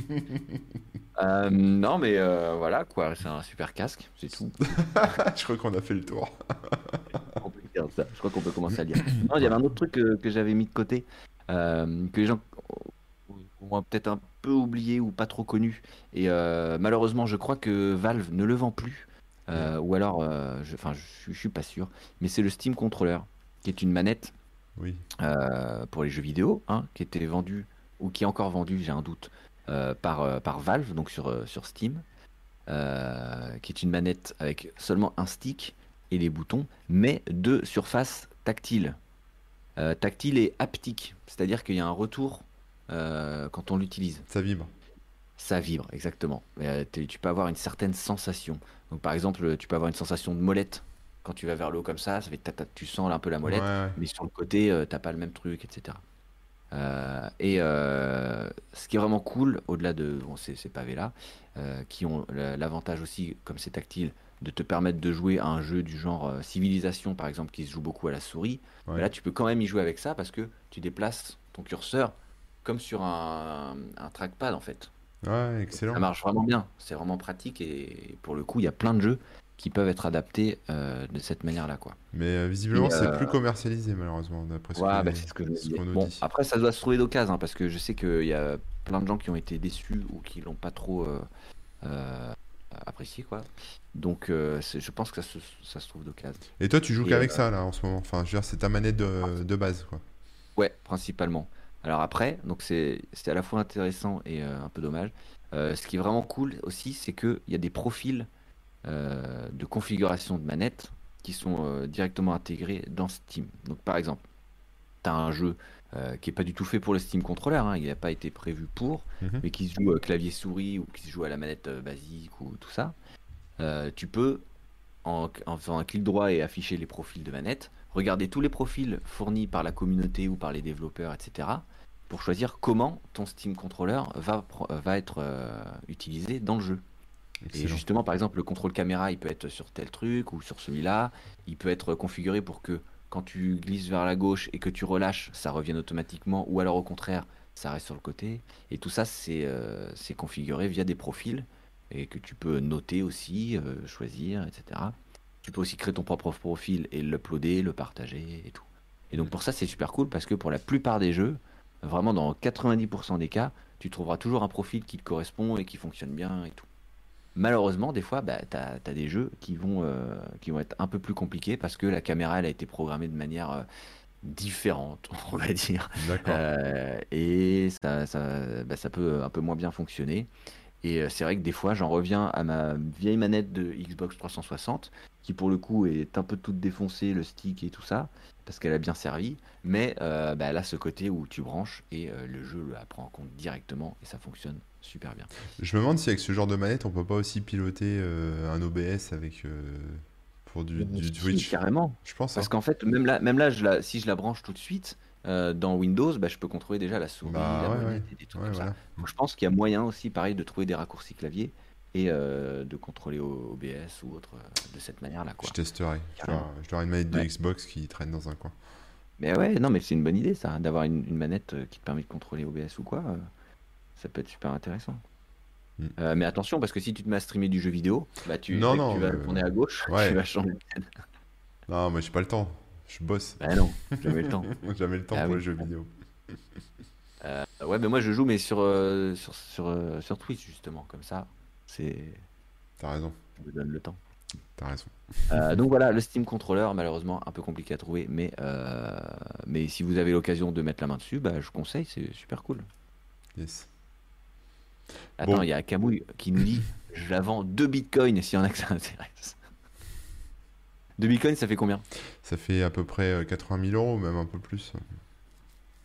Euh, non, mais euh, voilà quoi, c'est un super casque, c'est tout. je crois qu'on a fait le tour. On peut dire ça. Je crois qu'on peut commencer à lire. Non, il y avait un autre truc que, que j'avais mis de côté, que les gens ont peut-être un peu oublié ou pas trop connu. Et malheureusement, je crois que Valve ne le vend plus. Euh, ou alors, euh, je, enfin, je, suis- je suis pas sûr. Mais c'est le Steam Controller, qui est une manette Oui. euh, pour les jeux vidéo, hein, qui était vendu ou qui est encore vendu, j'ai un doute, par, par Valve, donc sur, sur Steam, qui est une manette avec seulement un stick et les boutons, mais deux surfaces tactiles. Euh, tactile et haptique, c'est-à-dire qu'il y a un retour quand on l'utilise. Ça vibre. Ça vibre, exactement. Euh, tu peux avoir une certaine sensation. Donc, par exemple, tu peux avoir une sensation de molette quand tu vas vers le haut comme ça, ça fait ta- ta- tu sens un peu la molette Ouais, mais sur le côté, euh, t'as pas le même truc, etc. Euh, et euh, ce qui est vraiment cool, au-delà de bon, ces, ces pavés-là, euh, qui ont la- l'avantage aussi, comme c'est tactile, de te permettre de jouer à un jeu du genre euh, Civilisation, par exemple, qui se joue beaucoup à la souris, Ouais. mais là, tu peux quand même y jouer avec ça parce que tu déplaces ton curseur comme sur un, un trackpad, en fait. Ouais, excellent. Ça marche vraiment bien, c'est vraiment pratique et pour le coup, il y a plein de jeux qui peuvent être adaptés euh, de cette manière-là, quoi. Mais euh, visiblement, c'est euh, plus commercialisé malheureusement, d'après ce Ouais, bah, qu'on nous Bon, dit. après, ça doit se trouver d'occasion, hein, parce que je sais qu'il y a plein de gens qui ont été déçus ou qui l'ont pas trop apprécié, quoi. Donc, je pense que ça se, ça se trouve d'occasion. Et toi, tu joues qu'avec ça là en ce moment? Enfin, je veux dire, c'est ta manette de, de base quoi. Ouais, principalement. Alors après, donc c'est à la fois intéressant et euh, un peu dommage. Euh, ce qui est vraiment cool aussi, c'est qu'il y a des profils euh, de configuration de manette qui sont directement intégrés dans Steam. Donc par exemple, tu as un jeu qui est pas du tout fait pour le Steam Controller, hein, il n'a pas été prévu pour, Mhm. mais qui se joue euh, clavier souris ou qui se joue à la manette basique ou tout ça. Tu peux, en, en faisant un clic droit et afficher les profils de manette, regarder tous les profils fournis par la communauté ou par les développeurs, etc., pour choisir comment ton Steam Controller va, pro- va être euh, utilisé dans le jeu. Et justement, par exemple, le contrôle caméra, il peut être sur tel truc ou sur celui-là. Il peut être configuré pour que quand tu glisses vers la gauche et que tu relâches, ça revienne automatiquement, ou alors au contraire, ça reste sur le côté. Et tout ça, c'est euh, configuré via des profils et que tu peux noter aussi, euh, choisir, etc. Tu peux aussi créer ton propre profil et l'uploader, le partager et tout. Et donc pour ça, c'est super cool parce que pour la plupart des jeux, vraiment dans 90% des cas, tu trouveras toujours un profil qui te correspond et qui fonctionne bien et tout. Malheureusement, des fois, bah, tu as, des jeux qui vont, euh, qui vont être un peu plus compliqués parce que la caméra elle a été programmée de manière euh, différente, on va dire. D'accord. Euh, et ça, ça, bah, ça peut un peu moins bien fonctionner. Et euh, c'est vrai que des fois, j'en reviens à ma vieille manette de Xbox 360, qui pour le coup est un peu toute défoncée, le stick et tout ça, parce qu'elle a bien servi. Mais euh, bah, elle a ce côté où tu branches et euh, le jeu la prend en compte directement et ça fonctionne super bien. Je me demande si avec ce genre de manette, on peut pas aussi piloter euh, un OBS avec pour du, du Twitch. carrément. Je pense. Parce hein. qu'en fait, même là, même là je la, si je la branche tout de suite, euh, dans Windows, bah, je peux contrôler déjà la souris, Bah, la ouais, ouais. et des trucs Ouais, comme ça. voilà. Donc, je pense qu'il y a moyen aussi, pareil, de trouver des raccourcis clavier et euh, de contrôler OBS ou autre euh, de cette manière-là. quoi. Je testerai. Carrément. je dois une manette de. Xbox qui traîne dans un coin. Mais ouais, non, mais c'est une bonne idée ça, d'avoir une, une manette qui te permet de contrôler OBS ou quoi. ça peut être super intéressant. Mm. Euh, mais attention, parce que si tu te mets à streamer du jeu vidéo, bah tu, Non, dès que non, tu vas tourner à gauche, ouais. tu vas changer. Non, mais j'ai pas le temps. Je bosse. Bah non, jamais le temps. Jamais le temps Ah pour oui. les jeux vidéo. Euh, ouais, mais moi je joue mais sur, euh, sur, sur, euh, sur Twitch justement, comme ça, c'est T'as raison. ça me donne le temps. T'as raison. Donc voilà, le Steam Controller, malheureusement un peu compliqué à trouver, mais, mais si vous avez l'occasion de mettre la main dessus, bah, je conseille, c'est super cool. Yes. Attends, Bon. il y a Camouille qui nous dit je la vends 2 bitcoins s'il y en a que ça intéresse. 2 bitcoins, ça fait combien Ça fait à peu près euh, 80 000 euros, même un peu plus.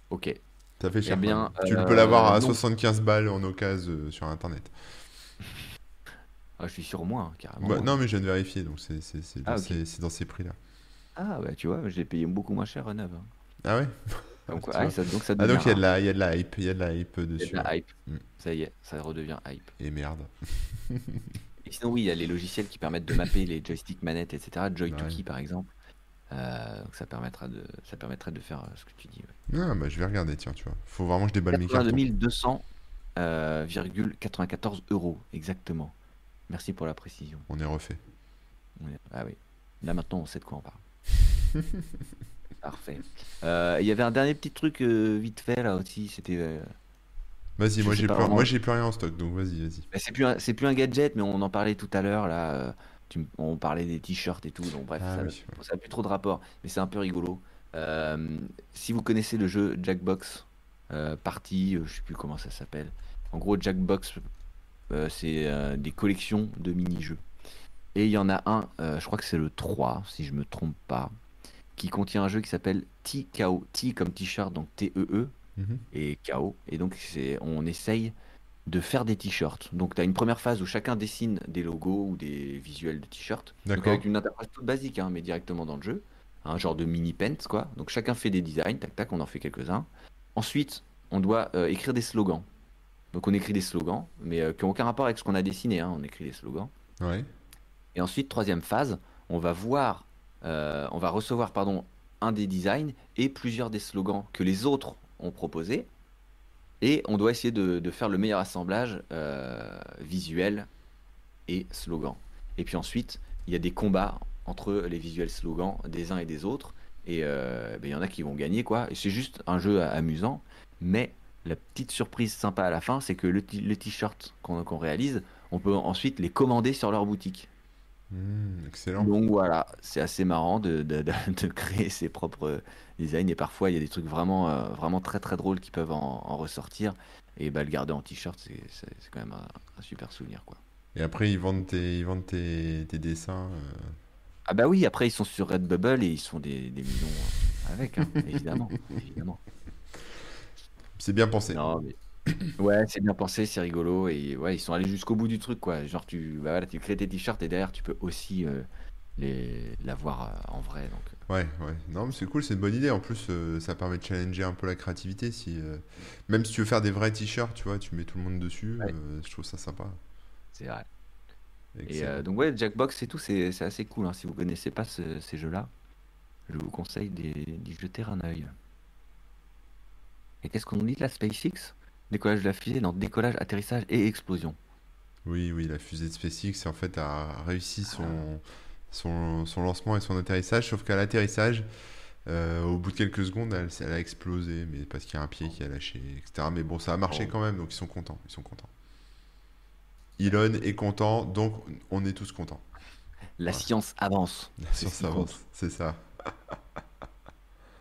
Ok. Ça fait cher. Eh bien, quand même. tu euh, peux l'avoir à non. 75 balles en occasion euh, sur internet. Ah, je suis sûr au moins, carrément. Bah, non, mais je viens de vérifier, donc c'est dans, Ah, c'est dans ces prix-là. Ah, bah tu vois, je l'ai payé beaucoup moins cher à neuf. hein. Ah ouais? Donc, ouais, vois. ça, donc ça Ah donc il y, a de la, il y a de la hype, il y a de la hype Il y a dessus. de la hype. Mm. Ça y est, ça redevient hype. Et merde. Sinon, oui, il y a les logiciels qui permettent de mapper les joysticks manettes, etc. Joy Ouais. Key, par exemple. Euh, donc ça permettra de, ça permettrait de faire euh, ce que tu dis. ouais. Ah bah je vais regarder, tiens, tu vois. Faut vraiment que je déballe mes cartons. 82 200, euh, virgule 94 euros, exactement. Merci pour la précision. On est refait. Ah oui. Là maintenant, on sait de quoi on parle. Parfait. Euh, Il y avait un dernier petit truc euh, vite fait là aussi. C'était. Vas-y, moi j'ai plus, vraiment. moi j'ai plus rien en stock, donc vas-y, vas-y. bah, c'est plus un, c'est plus un gadget, mais on en parlait tout à l'heure là. euh, tu on parlait des t-shirts et tout, donc bref, Ah ça oui, ouais. ça n'a plus trop de rapport, mais c'est un peu rigolo. Euh, si vous connaissez le jeu Jackbox euh, Party, euh, je sais plus comment ça s'appelle. En gros, Jackbox, euh, c'est des collections de mini-jeux. Et il y en a un, je crois que c'est le 3, si je me trompe pas, qui contient un jeu qui s'appelle T-KO. T comme t-shirt, donc T-E-E, Mhm. et KO. Et donc, c'est, on essaye de faire des t-shirts. Donc, tu as une première phase où chacun dessine des logos ou des visuels de t-shirts. Donc, avec une interface toute basique, hein, mais directement dans le jeu. Un genre de mini pent, quoi. Donc, chacun fait des designs, tac, tac, on en fait quelques-uns. Ensuite, on doit euh, écrire des slogans. Donc, on écrit des slogans, mais euh, qui n'ont aucun rapport avec ce qu'on a dessiné. hein. On écrit des slogans. Ouais. Et ensuite, troisième phase, on va voir, euh, on va recevoir pardon, un des designs et plusieurs des slogans que les autres ont proposés. Et on doit essayer de, de faire le meilleur assemblage euh, visuel et slogan. Et puis ensuite, il y a des combats entre les visuels slogans des uns et des autres. Et euh, ben, il y en a qui vont gagner, quoi. Et c'est juste un jeu a- amusant. Mais la petite surprise sympa à la fin, c'est que le t-shirt qu'on réalise, on peut ensuite les commander sur leur boutique. Hmm, excellent. Donc voilà, c'est assez marrant de, de- de- de créer ses propres designs et parfois il y a des trucs vraiment, euh, vraiment très très drôles qui peuvent en, en ressortir et bah, le garder en t-shirt c'est c'est- c'est quand même un, un super souvenir quoi. Et après, ils vendent tes, ils vendent tes, tes dessins. euh, Ah bah oui, après ils sont sur Redbubble et ils sont des, des millions euh, avec, hein, évidemment, évidemment. C'est bien pensé. Non, mais... Ouais, c'est bien pensé, c'est rigolo et ouais, ils sont allés jusqu'au bout du truc quoi. Genre tu, bah voilà, tu crées tes t-shirts et derrière tu peux aussi euh, les l'avoir euh, en vrai donc. Ouais, ouais. Non, mais c'est cool, c'est une bonne idée. En plus, euh, ça permet de challenger un peu la créativité. Si, euh, Même si tu veux faire des vrais t-shirts, tu vois, tu mets tout le monde dessus. Ouais. euh, je trouve ça sympa. C'est vrai. Et Excellent. donc ouais, Jackbox et tout, c'est c'est assez cool. hein. Si vous connaissez pas ce- ces jeux-là, je vous conseille d'y jeter un œil. Et qu'est-ce qu'on dit là, SpaceX? Décollage de la fusée dans décollage, atterrissage et explosion. Oui, oui, la fusée de SpaceX, en fait, a réussi Ah. Son, son, lancement et son atterrissage, sauf qu'à l'atterrissage, euh, au bout de quelques secondes, elle, elle a explosé, mais parce qu'il y a un pied qui a lâché, etc. Mais bon, ça a marché Oh. quand même, donc ils sont contents, ils sont contents. Elon est content, donc on est tous contents. La science avance. La science avance, c'est ça.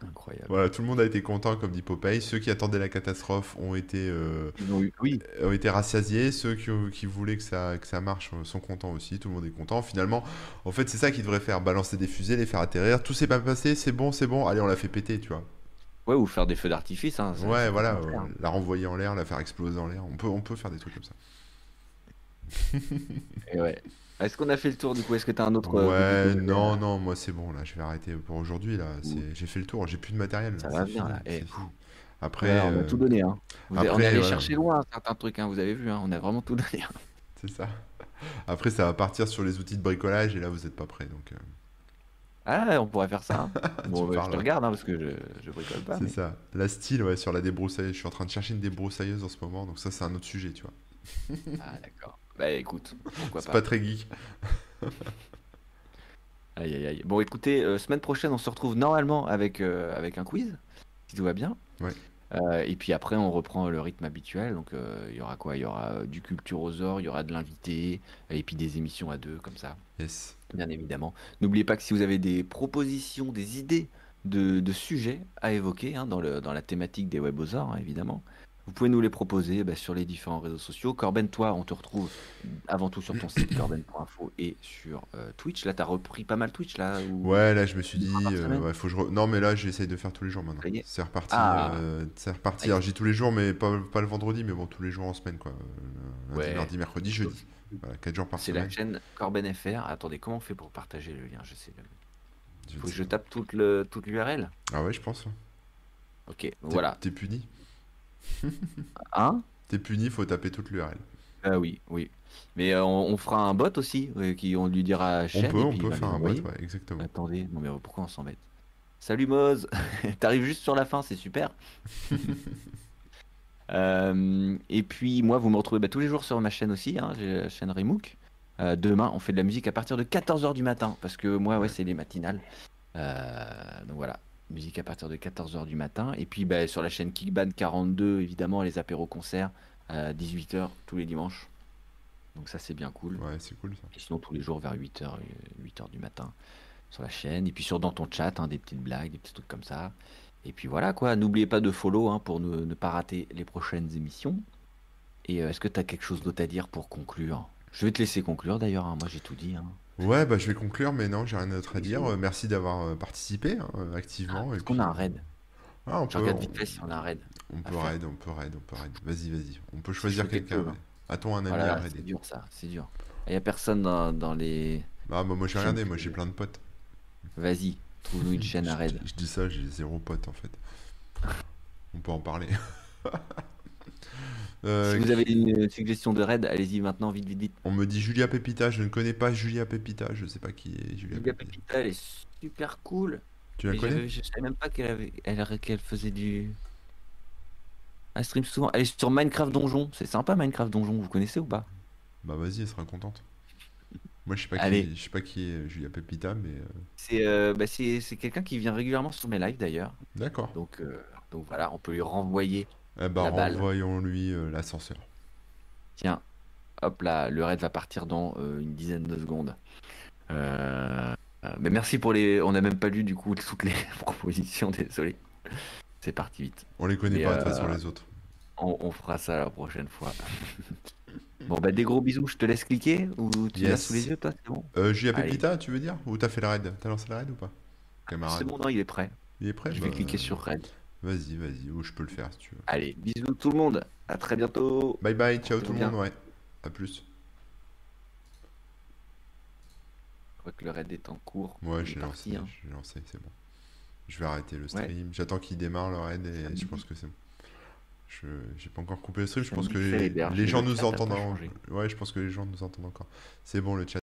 Incroyable. Voilà, tout le monde a été content, comme dit Popeye. Ceux qui attendaient la catastrophe ont été, euh, ont eu, oui, ont été rassasiés. Ceux qui, qui voulaient que ça, que ça marche euh, sont contents aussi. Tout le monde est content. Finalement, en fait, c'est ça qu'ils devraient faire balancer des fusées, les faire atterrir. Tout s'est pas passé, c'est bon, c'est bon. Allez, on l'a fait péter, tu vois. ouais, ou faire des feux d'artifice. Hein, Ouais, voilà, euh, la renvoyer en l'air, la faire exploser en l'air. On peut, on peut faire des trucs comme ça. Et ouais. Est-ce qu'on a fait le tour du coup? Est-ce que tu as un autre euh, Ouais, non, non, moi c'est bon, là, je vais arrêter pour aujourd'hui, là. J'ai fait le tour, j'ai plus de matériel. Ça là, va bien, là. Fini. Après, Ouais, on a euh, tout donné. Hein. Vous avez- on après, est allé chercher loin certains trucs, hein, vous avez vu, hein, on a vraiment tout donné. hein. c'est ça. Après, ça va partir sur les outils de bricolage, et là, vous n'êtes pas prêts, donc euh, Ah, on pourrait faire ça. hein. Bon, bah, parles, je te ouais. regarde hein, parce que je, je bricole pas. c'est mais- ça. La style, ouais, sur la débroussailleuse. Je suis en train de chercher une débroussailleuse en ce moment, donc ça, c'est un autre sujet, tu vois. Ah, d'accord. Bah écoute, pourquoi C'est pas. pas très geek. Aïe, aïe, aïe. Bon, écoutez, euh, semaine prochaine, on se retrouve normalement avec, euh, avec un quiz, si tout va bien. Ouais. Euh, et puis après, on reprend le rythme habituel. Donc, il y aura quoi? Il y aura du Culturosaure, il y aura de l'invité, et puis des émissions à deux, comme ça, Yes. bien évidemment. N'oubliez pas que si vous avez des propositions, des idées de, de sujets à évoquer hein, dans, le, dans la thématique des webosaures, hein, évidemment, vous pouvez nous les proposer bah, sur les différents réseaux sociaux. Corben, toi, on te retrouve avant tout sur ton site corben.info et sur euh, Twitch. Là, tu as repris pas mal Twitch, là ou- Ouais, là, je me suis dit, euh, ouais, faut que je re- Non, mais là, j'essaye de faire tous les jours maintenant. C'est reparti. Ah. euh, c'est reparti. Alors, dis tous les jours, mais pas, pas le vendredi, mais bon, tous les jours en semaine, quoi. Lundi, Ouais. mardi, mercredi, jeudi. Voilà, 4 jours par C'est semaine. la chaîne Corben FR. Attendez, comment on fait pour partager le lien? Je sais. Je Faut que je tape toute l'URL. Ah ouais, je pense. Ok, T'es- voilà. T'es puni? Hein T'es puni, faut taper toute l'URL. Ah oui, oui. Mais euh, on, on fera un bot aussi, euh, qui on lui dira On peut, et on puis peut faire un bot, ouais, exactement. Attendez, non mais pourquoi on s'embête? Salut Moz T'arrives juste sur la fin, c'est super. Euh, et puis moi, vous me retrouvez bah, tous les jours sur ma chaîne aussi, hein, j'ai la chaîne Remook. Demain, on fait de la musique à partir de 14h du matin, parce que moi, ouais, c'est les matinales. Donc voilà, musique à partir de 14h du matin. Et puis bah, sur la chaîne Kickban 42, évidemment, les apéros concerts à 18h tous les dimanches. Donc ça, c'est bien cool. Ouais, c'est cool ça. Et sinon, tous les jours vers 8h, 8h du matin sur la chaîne. Et puis sur dans ton chat, hein, des petites blagues, des petits trucs comme ça. Et puis voilà quoi, n'oubliez pas de follow hein, pour ne, ne pas rater les prochaines émissions. Et euh, est-ce que tu as quelque chose d'autre à dire pour conclure? Je vais te laisser conclure d'ailleurs, hein, moi j'ai tout dit. Ouais, bah je vais conclure, mais non, j'ai rien d'autre à dire. Euh, merci d'avoir euh, participé hein, euh, activement. et Est-ce qu'on a un raid? Ah, on Je peut, on, a un raid. on peut raid, on peut raid, on peut raid. Vas-y, vas-y. On peut choisir quelqu'un. ouais. hein. A-t-on un ami Voilà, à c'est raider dur ça, c'est dur. Il n'y a personne dans, dans les... Ah, bah moi j'ai J'aime regardé, moi j'ai plein de potes. Vas-y, trouve-nous une chaîne à Je- raid. Je, dis ça, j'ai zéro pote en fait. On peut en parler. Euh, Si vous avez une suggestion de raid, allez-y maintenant, vite, vite, vite. On me dit Julia Pepita, je ne connais pas Julia Pepita, je sais pas qui est Julia Julia Pepita. Elle est super cool. Tu la connais? Je savais même pas qu'elle avait, elle, qu'elle faisait du. Elle stream souvent. Elle est sur Minecraft Donjon. C'est sympa Minecraft Donjon. Vous connaissez ou pas? Bah vas-y, elle sera contente. Moi je sais pas Allez. qui, je sais pas qui est Julia Pepita, mais euh, C'est euh, bah, c'est quelqu'un qui vient régulièrement sur mes lives d'ailleurs. d'accord. Donc euh, donc voilà, on peut lui renvoyer. Eh La balle. renvoyons-lui euh, l'ascenseur. Tiens, hop là, le raid va partir dans euh, une dizaine de secondes. Euh, mais merci pour les. On n'a même pas lu du coup toutes les propositions, désolé. C'est parti vite. On les connaît pas de toute façon les autres. On, on fera ça la prochaine fois. bon, bah, des gros bisous, je te laisse cliquer Ou tu l'as Yes. sous les yeux, toi C'est bon? Euh, Allez. Pépita, tu veux dire? Ou t'as fait le raid? T'as lancé le raid ou pas? C'est bon, non, il est prêt. Il est prêt? Je vais Bah, cliquer sur Red. Vas-y, vas-y, ou je peux le faire si tu veux. Allez, bisous tout le monde. À très bientôt. Bye bye, ciao tout le monde, ouais. À plus. Je crois que le raid est en cours. Ouais, j'ai lancé, hein. j'ai lancé, c'est bon. Je vais arrêter le stream. J'attends qu'il démarre le raid et je pense que c'est bon. Je j'ai pas encore coupé le stream, je pense que les, gens nous entendent. en-. Ouais, je pense que les gens nous entendent encore. C'est bon, le chat